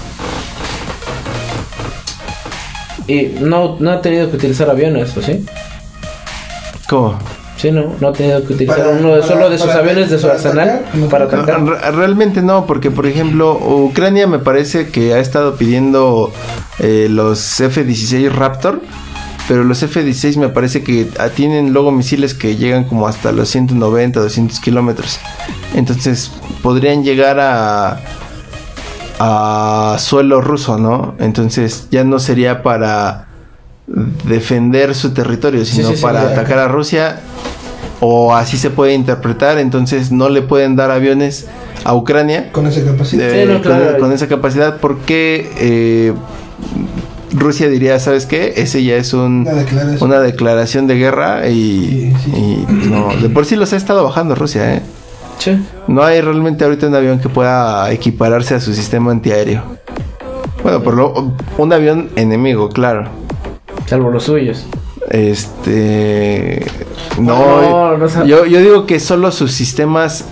B: Y no, no ha tenido que utilizar aviones, ¿o sí?
D: ¿Cómo?
B: Sí, no, no ha tenido que utilizar
C: Para-
B: uno de,
C: para-
B: solo de sus
C: para-
B: aviones de su
C: para
B: arsenal para atacar.
D: Re- Realmente no, porque por ejemplo, Ucrania me parece que ha estado pidiendo eh, los F-16 Raptor, pero los F-16 me parece que tienen luego misiles que llegan como hasta los 190, 200 kilómetros. Entonces podrían llegar a a suelo ruso, ¿no? Entonces ya no sería para defender su territorio, sino
B: sí, sí,
D: para atacar a Rusia o así se puede interpretar, entonces no le pueden dar aviones a Ucrania
C: Con esa capacidad.
D: eh,
B: Sí, no, claro.
D: con, con esa capacidad porque eh, Rusia diría, ¿sabes qué? Ese ya es un,
C: Una declaración.
D: una declaración de guerra y,
C: Sí, sí.
D: y, no, de por sí los ha estado bajando Rusia, ¿eh?
B: Sí.
D: No hay realmente ahorita un avión que pueda equipararse a su sistema antiaéreo. Bueno, por lo, un avión enemigo, claro.
B: Salvo los suyos.
D: Este.
B: No,
D: No,
B: no
D: yo, yo digo que solo sus sistemas.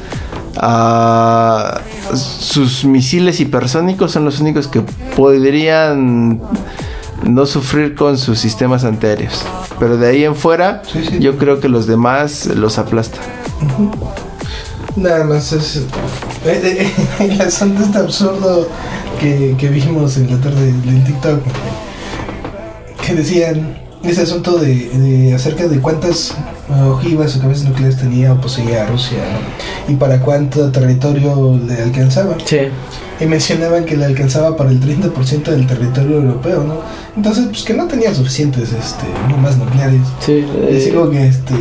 D: ah, sus misiles hipersónicos son los únicos que podrían no sufrir con sus sistemas antiaéreos. Pero de ahí en fuera,
C: Sí, sí.
D: yo creo que los demás los aplasta.
C: Nada más es. eh, eh, El asunto este absurdo que, que vimos en la tarde en TikTok. Que decían ese asunto de, de acerca de cuántas ojivas o cabezas nucleares tenía o poseía Rusia ¿no? y para cuánto territorio le alcanzaba.
B: Sí.
C: Y mencionaban que le alcanzaba para el 30% del territorio europeo, ¿no? Entonces, pues que no tenía suficientes este, bombas nucleares.
B: Sí. Eh,
C: como que este.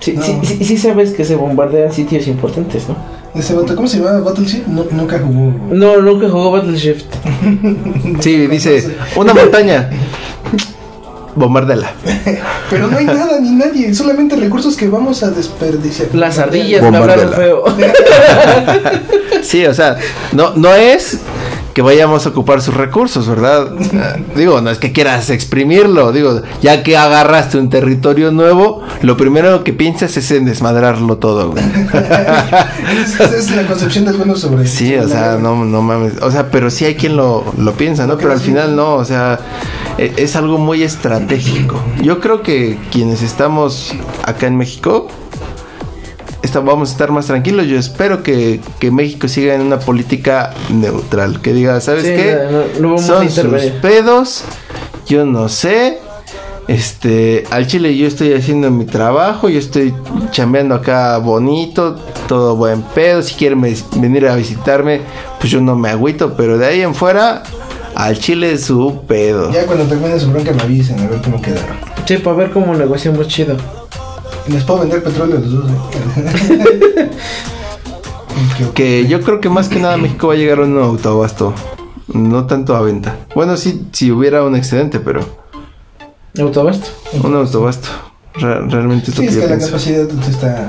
B: Sí,
C: no.
B: sí, sí, sí sabes que se bombardean sitios importantes, ¿no?
C: Ese vato, ¿cómo se llamaba? Battleship? No, nunca jugó.
B: No, nunca jugó Battleshift.
D: Sí, dice: Una montaña. Bombardela.
C: Pero no hay nada ni nadie, solamente recursos que vamos a desperdiciar.
B: Las ardillas me hablaron feo.
D: Sí, o sea, no, no es que vayamos a ocupar sus recursos, ¿verdad? Digo, no es que quieras exprimirlo, digo, ya que agarraste un territorio nuevo, lo primero que piensas es en desmadrarlo todo, güey.
C: Esa es la concepción del bueno sobre.
D: Sí, o sea, no, no mames, o sea, pero sí hay quien lo, lo piensa, ¿no? Pero al final no, o sea, e- es algo muy estratégico. Yo creo que quienes estamos acá en México, esta- vamos a estar más tranquilos. Yo espero que, que México siga en una política neutral, que diga, ¿sabes
B: Sí,
D: qué?
B: no- no vamos a
D: Son sus pedos, yo no sé. Este, al chile yo estoy haciendo mi trabajo, yo estoy chambeando acá bonito, todo buen pedo. Si quieren venir a visitarme, pues yo no me agüito, pero de ahí en fuera, al chile es su pedo.
C: Ya cuando termine su bronca me avisen a ver cómo quedaron.
B: Sí, para ver cómo negociamos chido.
C: Les puedo vender petróleo a los dos. ¿eh? Que-
D: yo creo que más que nada México va a llegar a un autoabasto, no tanto a venta. Bueno, sí, si hubiera un excedente, pero
B: Autobasto.
D: un autoabasto. Re- realmente es lo
C: Sí,
D: que
C: es
D: yo
C: que la capacidad está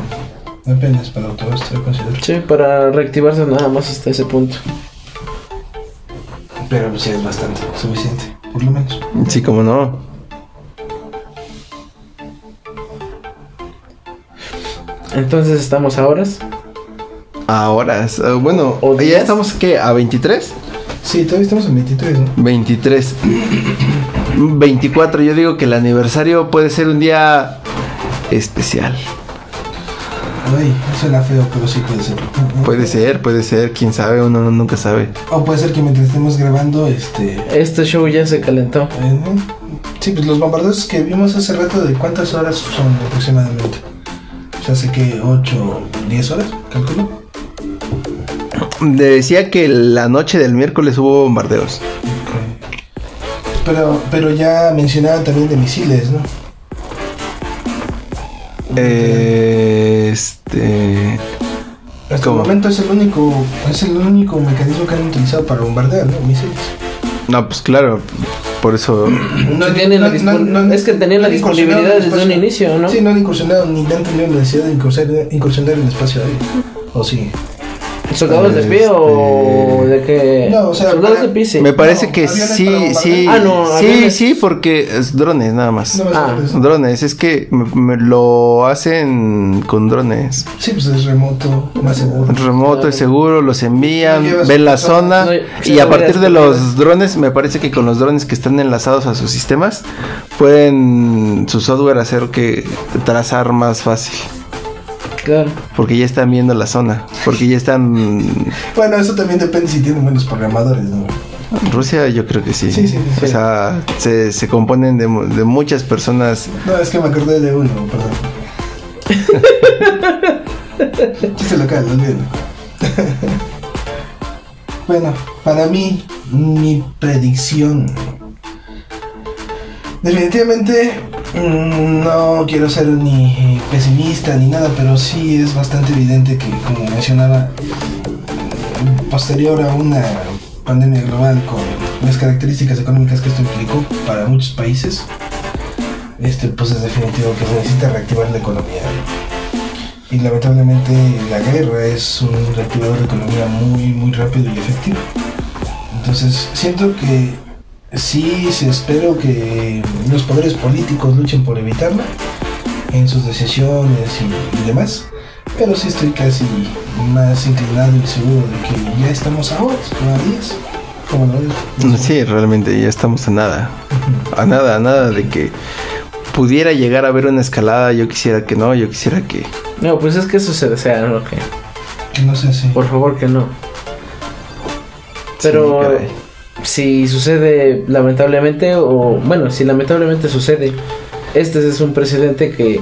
C: apenas para autobusto, yo considero.
B: Sí, para reactivarse nada más hasta ese punto.
C: Pero pues, sí es bastante, suficiente, por lo menos.
D: Sí, como no.
B: Entonces estamos a horas.
D: Ahora, es- eh, bueno,
B: ¿O
D: ya
B: días?
D: estamos ¿qué? a 23.
C: Sí, todavía estamos en 23, ¿no?
D: 23. 24, yo digo que el aniversario puede ser un día especial.
C: Ay, suena feo, pero sí puede ser.
D: Puede ser, puede ser, quién sabe, uno nunca sabe.
C: O puede ser que mientras estemos grabando, este.
B: Este show ya se calentó.
C: eh, sí, pues los bombardeos que vimos hace rato, ¿de cuántas horas son aproximadamente? O sea, hace que 8, 10 horas, calculo.
D: Decía que la noche del miércoles hubo bombardeos.
C: Pero, pero ya mencionaban también de misiles, ¿no?
D: Eh, este.
C: Hasta
D: ¿cómo?
C: el momento es el único, es el único mecanismo que han utilizado para bombardear, ¿no? Misiles.
D: No, pues claro, por eso.
C: No,
B: Sí, tienen la es que tenían la disponibilidad desde un inicio, ¿no?
C: Sí, no han incursionado ni han tenido necesidad de incursionar, incursionar en el espacio aéreo. ¿O sí?
B: ¿Soldados de pie o de qué?
C: No, o sea,
B: soldados de pie, sí.
D: Me parece
C: No,
D: que sí, sí,
B: Ah, no,
D: sí,
B: aviones.
D: sí, porque es drones nada más.
C: No,
B: Ah.
C: es-
D: Drones, es que me, me lo hacen con drones.
C: Sí, pues es remoto, más seguro.
D: Remoto es seguro, los envían, ven la zona y a partir de los drones, me parece que con los drones que están enlazados a sus sistemas, pueden su software hacer que trazar más fácil.
B: Claro.
D: Porque ya están viendo la zona, porque ya están...
C: Bueno, eso también depende si tienen buenos programadores, ¿no?
D: Rusia yo creo que sí.
C: Sí, sí, sí.
D: O sea, se, se componen de, de muchas personas.
C: No, es que me acordé de uno, perdón. Chiste local, olvídalo. bueno, para mí, mi predicción. Definitivamente no quiero ser ni pesimista ni nada, pero sí es bastante evidente que, como mencionaba, posterior a una pandemia global con las características económicas que esto implicó para muchos países, este, pues es definitivo que se necesita reactivar la economía. Y lamentablemente la guerra es un reactivador de economía muy, muy rápido y efectivo. Entonces siento que sí, sí espero que los poderes políticos luchen por evitarla en sus decisiones y, y demás. Pero sí estoy casi más inclinado y seguro de que ya estamos a horas, no a días. Como lo ves.
D: Sí, realmente ya estamos a nada. A nada, a nada de que pudiera llegar a haber una escalada. Yo quisiera que no, yo quisiera que...
B: No, pues es que eso se desea, ¿no? Que,
C: Que no sé así.
B: por favor que no. Pero
D: Sí, caray.
B: Si sucede lamentablemente, o bueno, si lamentablemente sucede, este es un precedente que,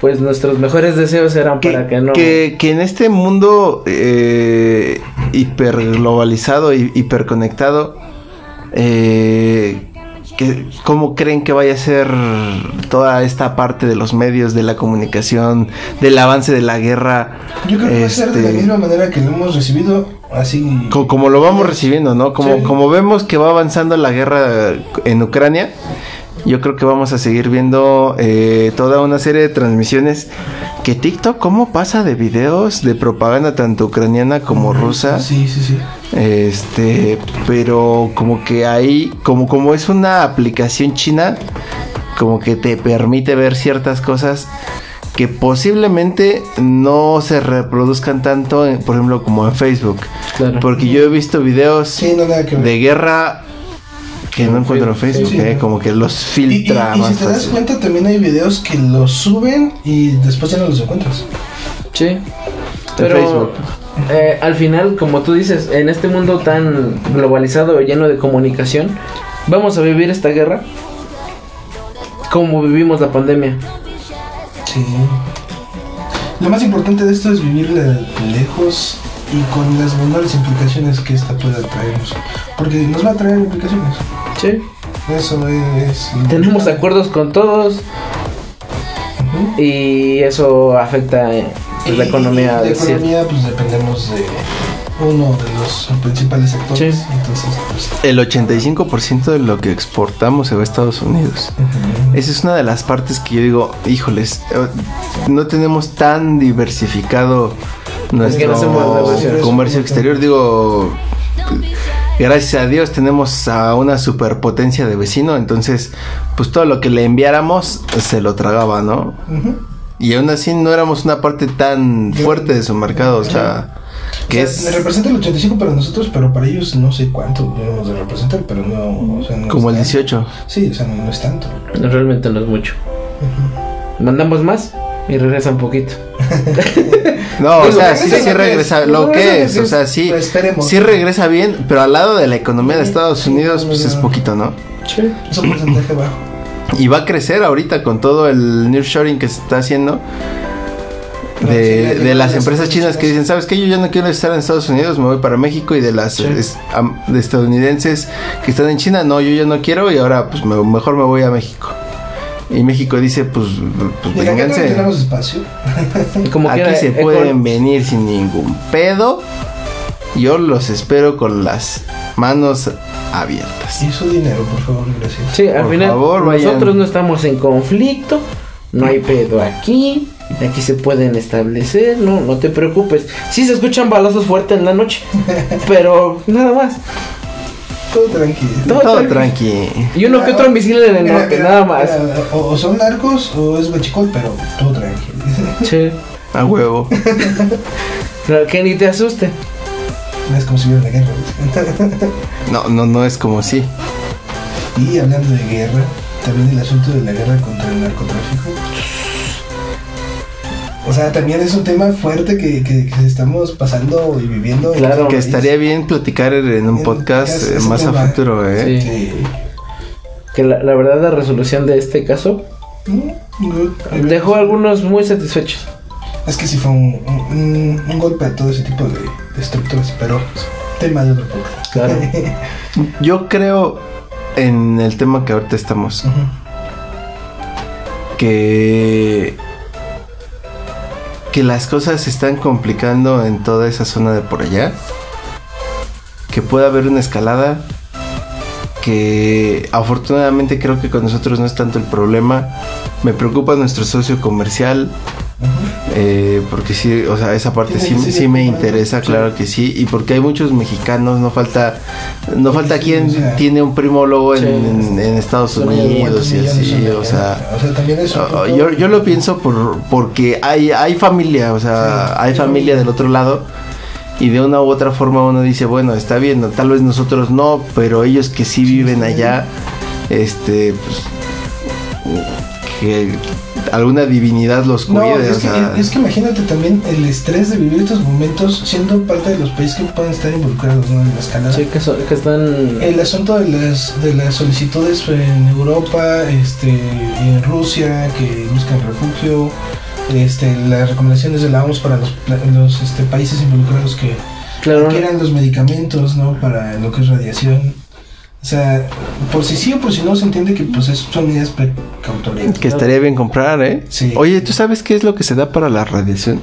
B: pues nuestros mejores deseos eran para que no.
D: que, que en este mundo eh, hiperglobalizado y hiperconectado, eh, que, ¿cómo creen que vaya a ser toda esta parte de los medios, de la comunicación, del avance de la guerra?
C: Yo creo que va a ser de la
D: Este,
C: misma manera que lo hemos recibido, así.
D: Co- como lo vamos recibiendo, ¿no? Como,
C: Sí.
D: como vemos que va avanzando la guerra en Ucrania, yo creo que vamos a seguir viendo eh, toda una serie de transmisiones que TikTok, ¿cómo pasa de videos de propaganda tanto ucraniana como rusa?
C: Sí, sí, sí.
D: Este, pero como que ahí, como, como es una aplicación china, como que te permite ver ciertas cosas que posiblemente no se reproduzcan tanto, en- por ejemplo, como en Facebook.
B: Claro.
D: Porque yo he visto videos
C: Sí, no
D: de guerra que no encuentro en Facebook,
C: Sí,
D: eh, como que los
C: Y, y-
D: filtra
C: y
D: más
C: si te das cuenta, también hay videos que los suben y después ya no los encuentras.
B: Sí. Pero
D: Facebook.
B: eh, al final, como tú dices, en este mundo tan globalizado, lleno de comunicación, vamos a vivir esta guerra como vivimos la pandemia.
C: Sí. Lo más importante de esto es vivirla lejos y con las menores implicaciones que esta pueda traernos. Porque nos va a traer implicaciones.
B: Sí.
C: Eso es.
B: Tenemos acuerdos con todos y eso afecta pues, la economía.
C: y
B: de
C: La economía, pues dependemos de uno de los principales sectores.
B: Sí.
C: Entonces, pues.
D: El 85% de lo que exportamos se va a Estados Unidos. Esa es una de las partes que yo digo, híjoles, eh, no tenemos tan diversificado nuestro
B: no hacemos negocios.
D: comercio exterior. Digo, gracias a Dios tenemos a una superpotencia de vecino, entonces, pues todo lo que le enviáramos se lo tragaba, ¿no? Y aún así no éramos una parte tan fuerte de su mercado, o sea, que
C: O sea,
D: es
C: representa el 85 para nosotros, pero para ellos no sé cuánto debemos de representar, pero no, o sea, no
D: como el
C: es tanto.
D: 18.
C: Sí, o sea, no, no es tanto.
B: Realmente no es mucho. Mandamos más y regresa un poquito.
D: No, o sea, sí,
C: regresa
D: sí
C: lo que
D: regresa
C: es.
D: lo que es, o sea, sí,
C: Pero esperemos.
D: sí regresa bien, pero al lado de la economía de Estados Unidos, pues es poquito, ¿no?
C: Sí, es un porcentaje bajo.
D: Y va a crecer ahorita con todo el nearshoring que se está haciendo
C: Sí,
D: de, las empresas chinas que dicen, ¿sabes qué? Yo ya no quiero estar en Estados Unidos, me voy para México y de las
B: Sí.
D: es- am- de estadounidenses que están en China, no, yo ya no quiero y ahora pues me- mejor me voy a México. Y México dice, pues, pues
C: Mira, acá no
D: vénganse.
C: tenemos espacio.
B: Como
D: Aquí
B: quiera,
D: se
B: econ-
D: pueden venir sin ningún pedo. Yo los espero con las manos abiertas.
C: Y su dinero, por favor, gracias.
B: Sí, al
D: Por
B: final
D: favor, vayan.
B: nosotros no estamos en conflicto, no hay pedo aquí. Aquí se pueden establecer, no, no te preocupes. Sí se escuchan balazos fuertes en la noche, pero nada más.
C: Todo tranquilo.
B: Todo
D: Todo
B: tranqui.
D: tranqui.
B: Y uno que otro bicicleta en el
C: Mira,
B: norte,
C: mira,
B: nada más.
C: mira, o, o son narcos o es huachicol, pero todo tranquilo.
B: Sí.
D: A huevo.
B: Pero que ni te asuste.
C: No es como si hubiera una guerra.
D: No, no, no es como si.
C: Y hablando de guerra, también el asunto de la guerra contra el narcotráfico. O sea, también es un tema fuerte que, que, que estamos pasando y viviendo. en
B: Claro.
D: Que estaría bien platicar en un
C: En
D: podcast
C: podcast,
D: eh, más a futuro, ¿eh?
B: Sí.
C: Sí.
B: Que la, la verdad la resolución de este caso
C: Mm,
B: dejó a algunos muy satisfechos.
C: Es que sí fue un, un, un golpe a todo ese tipo de, de estructuras, pero tema de otro podcast.
B: Claro.
D: Yo creo en el tema que ahorita estamos. Que que las cosas se están complicando en toda esa zona de por allá que pueda haber una escalada que afortunadamente creo que con nosotros no es tanto el problema. Me preocupa nuestro socio comercial eh, porque sí, o sea, esa parte sí, sí me interesa, claro que sí, y porque hay muchos mexicanos, no falta, no falta quien tiene un primo luego en, en- en Estados Unidos
C: ¿Cuántos
D: y así, o sea, Oh, Yo, yo lo pienso por, porque hay, hay familia, o sea, hay familia del otro lado y de una u otra forma uno dice, bueno, está bien, tal vez nosotros no, pero ellos que sí viven allá, este, pues, que alguna divinidad los
C: No,
D: cuide,
C: es,
D: o
C: que,
D: sea,
C: es que imagínate también el estrés de vivir estos momentos siendo parte de los países que pueden estar involucrados ¿no? en la escalada.
B: Sí, que, son- que están.
C: El asunto de las, de las solicitudes en Europa, este, en Rusia, que buscan refugio, este, las recomendaciones de la OMS para los, los este, países involucrados que
B: Claro,
C: requieran los medicamentos ¿no? para lo que es radiación. O sea, por si sí o por si no se entiende que pues es- son medidas precautorias.
D: que estaría bien comprar, ¿eh?
C: Sí.
D: Oye, ¿tú sabes qué es lo que se da para la radiación?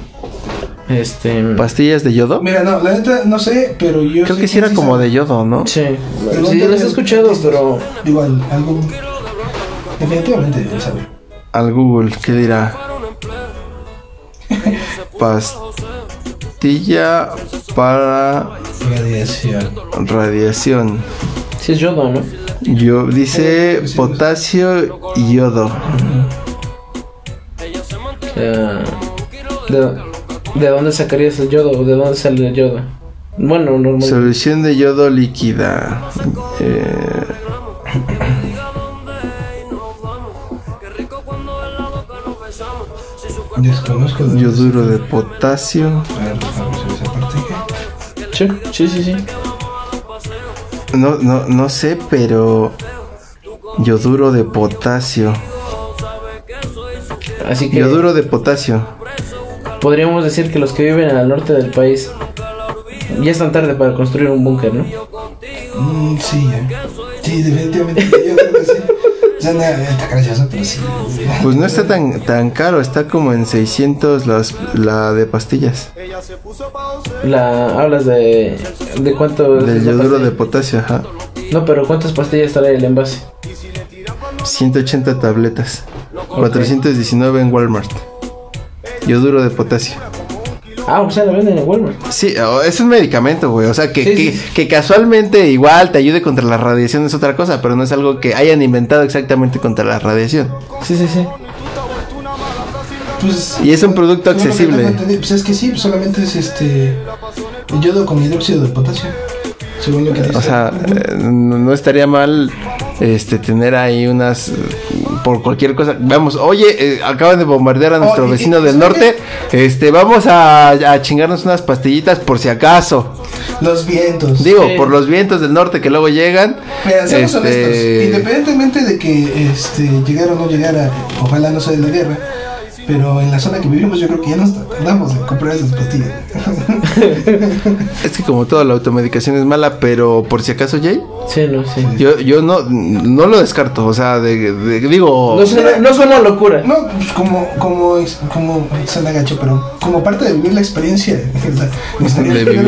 B: este.
D: ¿Pastillas de yodo?
C: Mira, no, la neta no sé, pero yo
D: Creo que sí era como de yodo, ¿no?
B: Sí,
C: Pero
B: sí,
C: ¿dónde
B: las he escuchado, pero.
C: Igual, algo. Definitivamente debe saber.
D: Al Google, ¿qué dirá? Pastilla para
C: Radiación.
D: radiación.
B: Sí, es yodo, ¿no?
D: Yo dice potasio y yodo.
B: ¿de, ¿De dónde sacarías el yodo? ¿De dónde sale el yodo? Bueno, normalmente.
D: Solución de yodo líquida. Eh,
C: Desconozco de
D: yoduro de potasio.
C: A ver, vamos a ver esa parte.
B: Sí, sí, sí, sí.
D: No, no, no sé, pero yoduro de potasio.
B: Así que
D: Yoduro de potasio.
B: podríamos decir que los que viven al norte del país ya están tarde para construir un búnker, ¿no?
C: Mm, sí, ya. Sí, definitivamente. Yo creo que sí. O sea, nada, está gracioso, pero sí.
D: Pues no está tan, tan caro, está como en 600 las, la de pastillas.
B: La hablas de de cuánto
D: Del yoduro de potasio, ajá.
B: No, pero ¿cuántas pastillas trae el envase?
D: 180 tabletas. 419 en Walmart. Yoduro de potasio.
B: Ah, o sea, la venden en Walmart.
D: Sí, es un medicamento, güey. O sea, que,
B: Sí,
D: que,
B: sí, sí.
D: que casualmente igual te ayude contra la radiación es otra cosa, pero no es algo que hayan inventado exactamente contra la radiación.
B: Sí, sí, sí.
C: Pues,
D: Y es un producto
C: lo que
D: accesible.
C: entendido, Pues es que sí, solamente es este. Yodo con hidróxido de potasio. Según lo que dice.
D: O sea, eh, no no estaría mal este tener ahí unas por cualquier cosa. Vamos, oye, eh, acaban de bombardear a nuestro
C: Oh,
D: vecino
C: y-
D: del
C: ¿sabe
D: norte. Este, vamos a, a chingarnos unas pastillitas por si acaso.
C: Los vientos.
D: Digo,
B: Sí.
D: por los vientos del norte que luego llegan.
C: Mira, seamos
D: este,
C: honestos, independientemente de que este, llegara o no llegara, ojalá no sea de la guerra, pero en la zona que vivimos yo creo que ya nos tardamos en comprar esas pastillas.
D: Es que como toda la automedicación es mala, pero por si acaso, Jay,
B: Sí, no, sí.
D: yo, yo no, no lo descarto. O sea, de, de- digo,
B: No suena, no suena locura.
C: No, pues como, como, es- como, suena gacho, pero como parte de vivir la experiencia.
D: de vivir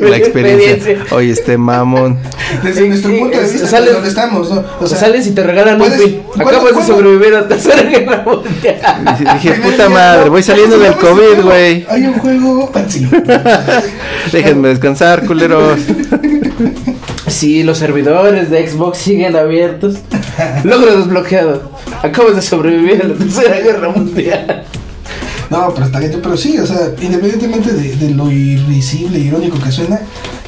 D: la, la experiencia. Oye, este mamón.
C: Desde nuestro punto de vista,
B: sales-
C: de donde estamos, ¿no? O sea,
B: Sales y te regalan un
C: puedes-
B: pin.
C: ¿cuál-
B: Acabas de sobrevivir a tercera guerra mundial.
D: Dije, puta madre, voy saliendo del
C: ¿Cómo se
D: COVID, güey.
C: Hay un juego.
D: Déjenme descansar, culeros.
B: Sí, los servidores de Xbox siguen abiertos. Logro desbloqueado. Acabas de sobrevivir a la tercera guerra mundial.
C: No, pero está gacho, pero sí, o sea, independientemente de, de lo irrisible e irónico que suena,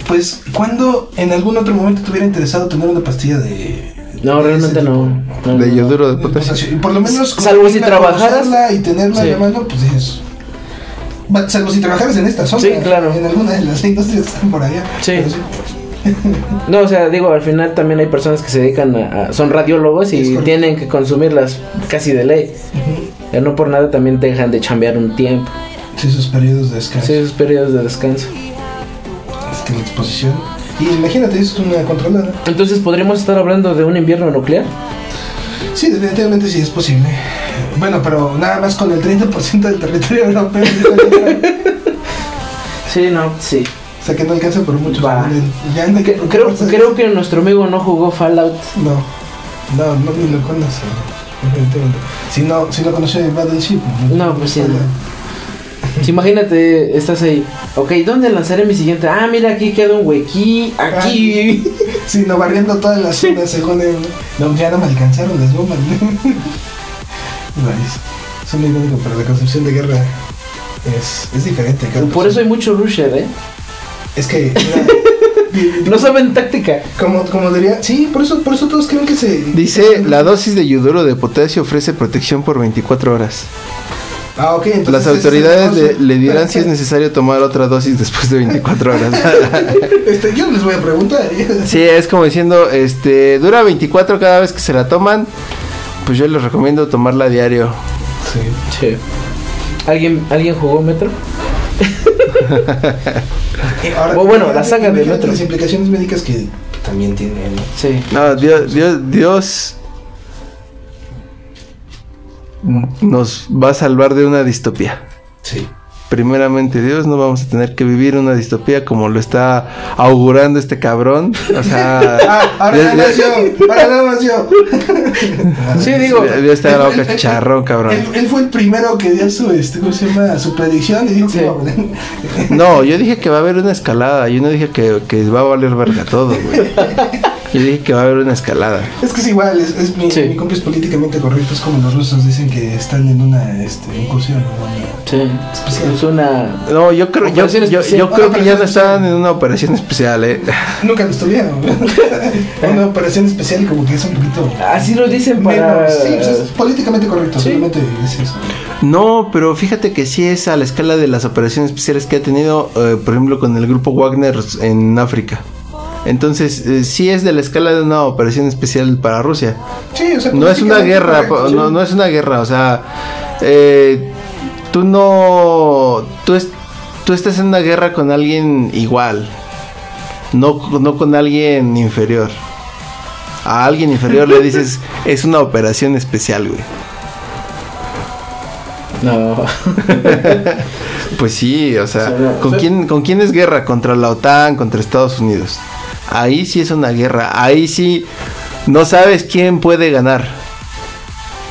C: pues, cuando en algún otro momento te hubiera interesado tener una pastilla de.
B: No,
C: de
B: realmente no.
D: De yoduro de potasio.
C: Y por lo menos.
B: Salvo si trabajaras.
C: Y tenerla
B: Sí.
C: en la mano, pues dices. Salvo si trabajaras en esta zona.
B: Sí, claro.
C: En alguna de las industrias que están por allá.
B: Sí. No, o sea, digo, al final también hay personas que se dedican a, a- son radiólogos y tienen que consumirlas casi de ley. Ya no por nada también dejan de chambear un tiempo.
C: Sí, esos periodos de descanso.
B: Sí, esos periodos de descanso.
C: Es que la exposición. Y imagínate, es una controlada.
B: Entonces, ¿podríamos estar hablando de un invierno nuclear?
C: Sí, definitivamente sí es posible. Bueno, pero nada más con el 30% del territorio europeo.
B: Sí, no, sí.
C: o sea que no alcanza por mucho.
B: Va.
C: Ya anda
B: Que- Creo, creo que nuestro amigo no jugó Fallout.
C: No, no, no ni lo conoce. definitivamente. Si no, si no conoce Battleship.
B: No, pues sí, no. Si imagínate, estás ahí. Ok, ¿dónde lanzaré mi siguiente? Ah, mira, aquí queda un huequí. Aquí.
C: Sí, no, barriendo todas las zonas según él. No, ya no me alcanzaron las bombas. Es muy irónico, pero la concepción de guerra es, es diferente.
B: Por eso hay mucho rusher, ¿eh?
C: Es que. mira,
B: No saben táctica.
C: como, como diría. Sí, por eso, por eso todos creen que se.
D: Dice, la dosis de yoduro de potasio ofrece protección por 24 horas.
C: Ah, ok. Entonces
D: Las autoridades le, dirán si es necesario tomar otra dosis después de 24 horas.
C: Este, yo les voy a preguntar.
D: Sí, es como diciendo, este, dura 24 cada vez que se la toman. Pues yo les recomiendo tomarla a diario.
C: Sí.
B: Sí. ¿Alguien, ¿Alguien jugó Metro?
C: Eh, ahora,
B: O bueno, la saga de Metro.
C: Las implicaciones médicas que también tiene, ¿no?
B: Sí.
D: No, Dios, Dios, Dios nos va a salvar de una distopía.
C: Sí.
D: Primeramente Dios, no vamos a tener que vivir una distopía como lo está augurando este cabrón. O sea,
C: Ah, ahora nada más yo. Ahora nada más yo.
B: Sí, digo.
D: Boca
C: Él- él-
D: chicharrón, cabrón.
C: Él, él fue el primero que dio su, este, ¿cómo se llama? Su predicción y dijo
B: Sí.
D: No, yo dije que va a haber una escalada. Yo no dije que, que va a valer verga todo, güey. Yo dije que va a haber una escalada.
C: Es que es igual, es, es mi,
B: Sí.
C: mi es políticamente correcto, es como los rusos dicen que están en una este, incursión. ¿no?
B: Sí.
C: Especial.
B: Es una.
D: No, yo creo, yo, yo, creo que ya no están en una operación especial, eh.
C: Nunca lo estuvieron. una operación especial y como que es un poquito...
B: Así lo dicen para.
C: menos- Sí, pues es políticamente correcto,
B: Sí.
C: solamente es eso.
D: No, pero fíjate que sí es a la escala de las operaciones especiales que ha tenido, eh, por ejemplo, con el grupo Wagner en África. Entonces, eh, sí es de la escala de una operación especial para Rusia.
C: Sí, o sea,
D: No es una guerra, no, no es una guerra, o sea, eh, tú no, tú, es- tú estás en una guerra con alguien igual, no, no con alguien inferior. A alguien inferior le dices, es una operación especial, güey.
B: No.
D: Pues sí, o sea, ¿con quién, ¿con quién es guerra? Contra la OTAN, contra Estados Unidos. Ahí sí es una guerra, ahí sí no sabes quién puede ganar.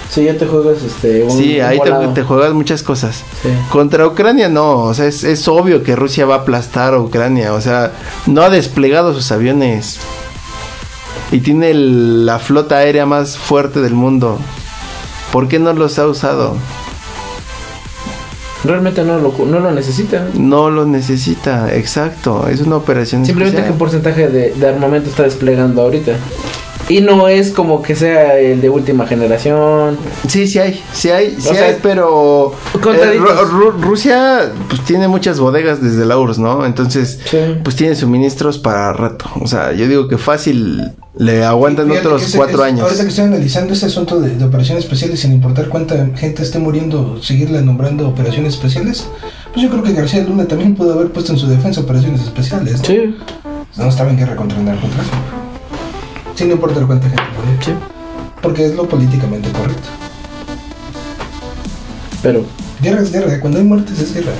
B: Sí, ya te juegas este. Un,
D: Sí,
B: un
D: ahí te, juegas muchas cosas.
B: Sí.
D: Contra Ucrania no, o sea, es, es obvio que Rusia va a aplastar a Ucrania, o sea, no ha desplegado sus aviones y tiene el- la flota aérea más fuerte del mundo. ¿Por qué no los ha usado?
B: Realmente no lo, no lo necesita.
D: No lo necesita, exacto, es una operación
B: Simplemente qué porcentaje de, de armamento está desplegando ahorita. Y no es como que sea el de última generación.
D: Sí, sí hay, sí hay, sí
B: O sea,
D: hay, pero
B: contaditos.
D: eh, Ru- Ru- Rusia pues tiene muchas bodegas desde la URSS, ¿no? Entonces,
B: Sí.
D: pues tiene suministros para rato. O sea, yo digo que fácil le aguantan
C: Fíjate
D: otros
C: ese-
D: cuatro
C: es-
D: años.
C: Ahorita que estoy analizando ese asunto de, de operaciones especiales, sin importar cuánta gente esté muriendo, seguirle nombrando operaciones especiales, Pues yo creo que García Luna también pudo haber puesto en su defensa operaciones especiales. ¿no?
B: Sí,
C: No estaba en guerra contra el narcotráfico. Sí, no importa cuánta gente murió.
B: sí.
C: Porque es lo políticamente correcto.
B: Pero,
C: Guerra es guerra, cuando hay muertes es guerra.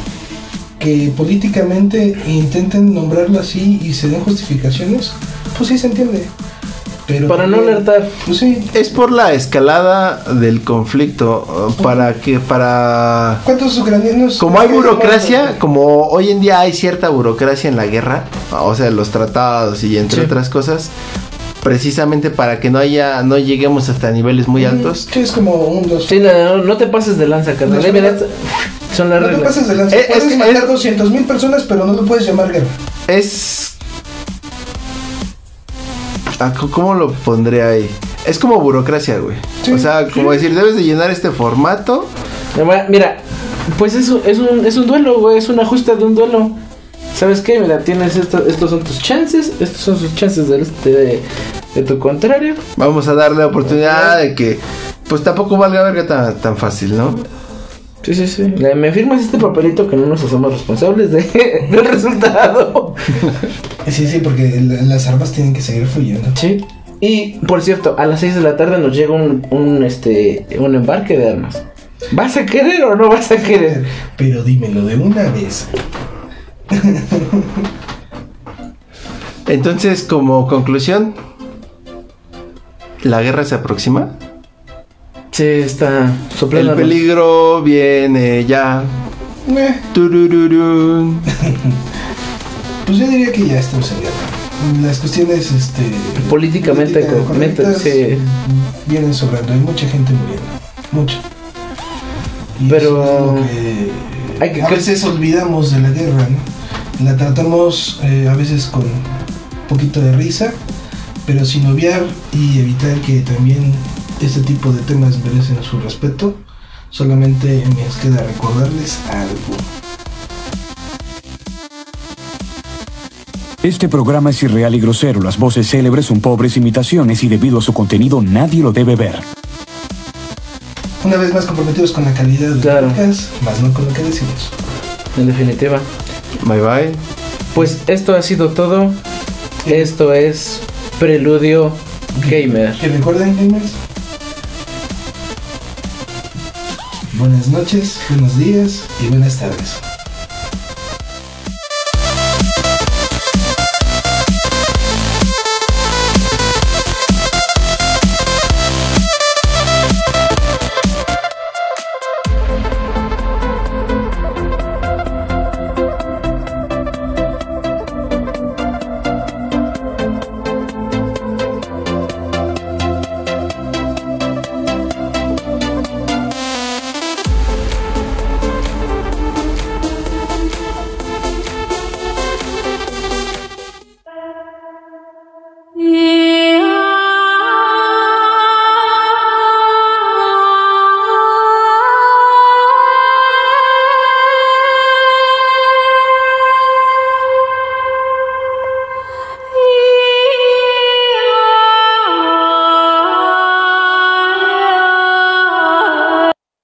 C: Que políticamente intenten nombrarlo así y se den justificaciones, pues sí se entiende. Pero
B: para no alertar.
C: Pues sí.
D: Es por la escalada del conflicto, uh, para que para
C: ¿Cuántos ucranianos?
D: como hay burocracia,
C: muerto?
D: como hoy en día hay cierta burocracia en la guerra, o sea, los tratados y entre
B: Sí.
D: otras cosas, precisamente para que no haya no lleguemos hasta niveles muy altos.
C: Sí, es como un dos.
B: Sí, no, no te pases de lanza, carnal.
C: No, no.
B: son las
C: No te
B: reglas.
C: pases de lanza.
D: Eh,
C: Puedes
D: es-
C: matar
D: es-
C: 200 mil personas, pero no lo puedes llamar guerra.
D: Es Ah, ¿Cómo lo pondré ahí? Es como burocracia, güey.
C: Sí.
D: O sea, como decir, debes de llenar este formato.
B: Mira, Mira, pues es, un- es, un, es un duelo, güey. Es un ajuste de un duelo. ¿Sabes qué? Mira, tienes esto- estos son tus chances. Estos son sus chances del- de, de tu contrario.
D: Vamos a darle la oportunidad de que, pues tampoco valga verga tan, tan fácil, ¿no?
B: Sí, sí, sí. Le- Me firmas este papelito que no nos hacemos responsables de, del resultado.
C: Sí, sí, porque la- las armas tienen que seguir fluyendo.
B: Sí. Y por cierto, a las 6 de la tarde nos llega un, un, este, un embarque de armas. ¿Vas a querer o no vas a querer?
C: Pero dímelo de una vez.
D: Entonces, como conclusión, ¿la guerra se aproxima?
B: Sí, está
D: El
B: soplando.
D: peligro viene ya.
C: Eh, pues yo diría que ya estamos en guerra. Las cuestiones este,
B: Políticamente
C: correctas
B: sí.
C: vienen sobrando. Hay mucha gente muriendo. Mucha. Y
B: Pero-
C: eso es lo que
B: Hay que-
C: a veces olvidamos de la guerra, ¿no? La tratamos eh, a veces con un poquito de risa, pero sin obviar y evitar que también este tipo de temas merecen su respeto. Solamente me queda recordarles algo.
E: Este programa es irreal y grosero. Las voces célebres son pobres imitaciones y debido a su contenido nadie lo debe ver.
C: Una vez más comprometidos con la calidad del
B: Claro.
C: podcast, más no con lo que decimos.
B: En definitiva.
D: Bye bye.
B: Pues esto ha sido todo. Esto es Preludio Gamer.
C: Que recuerden, gamers. Buenas noches, buenos días y buenas tardes.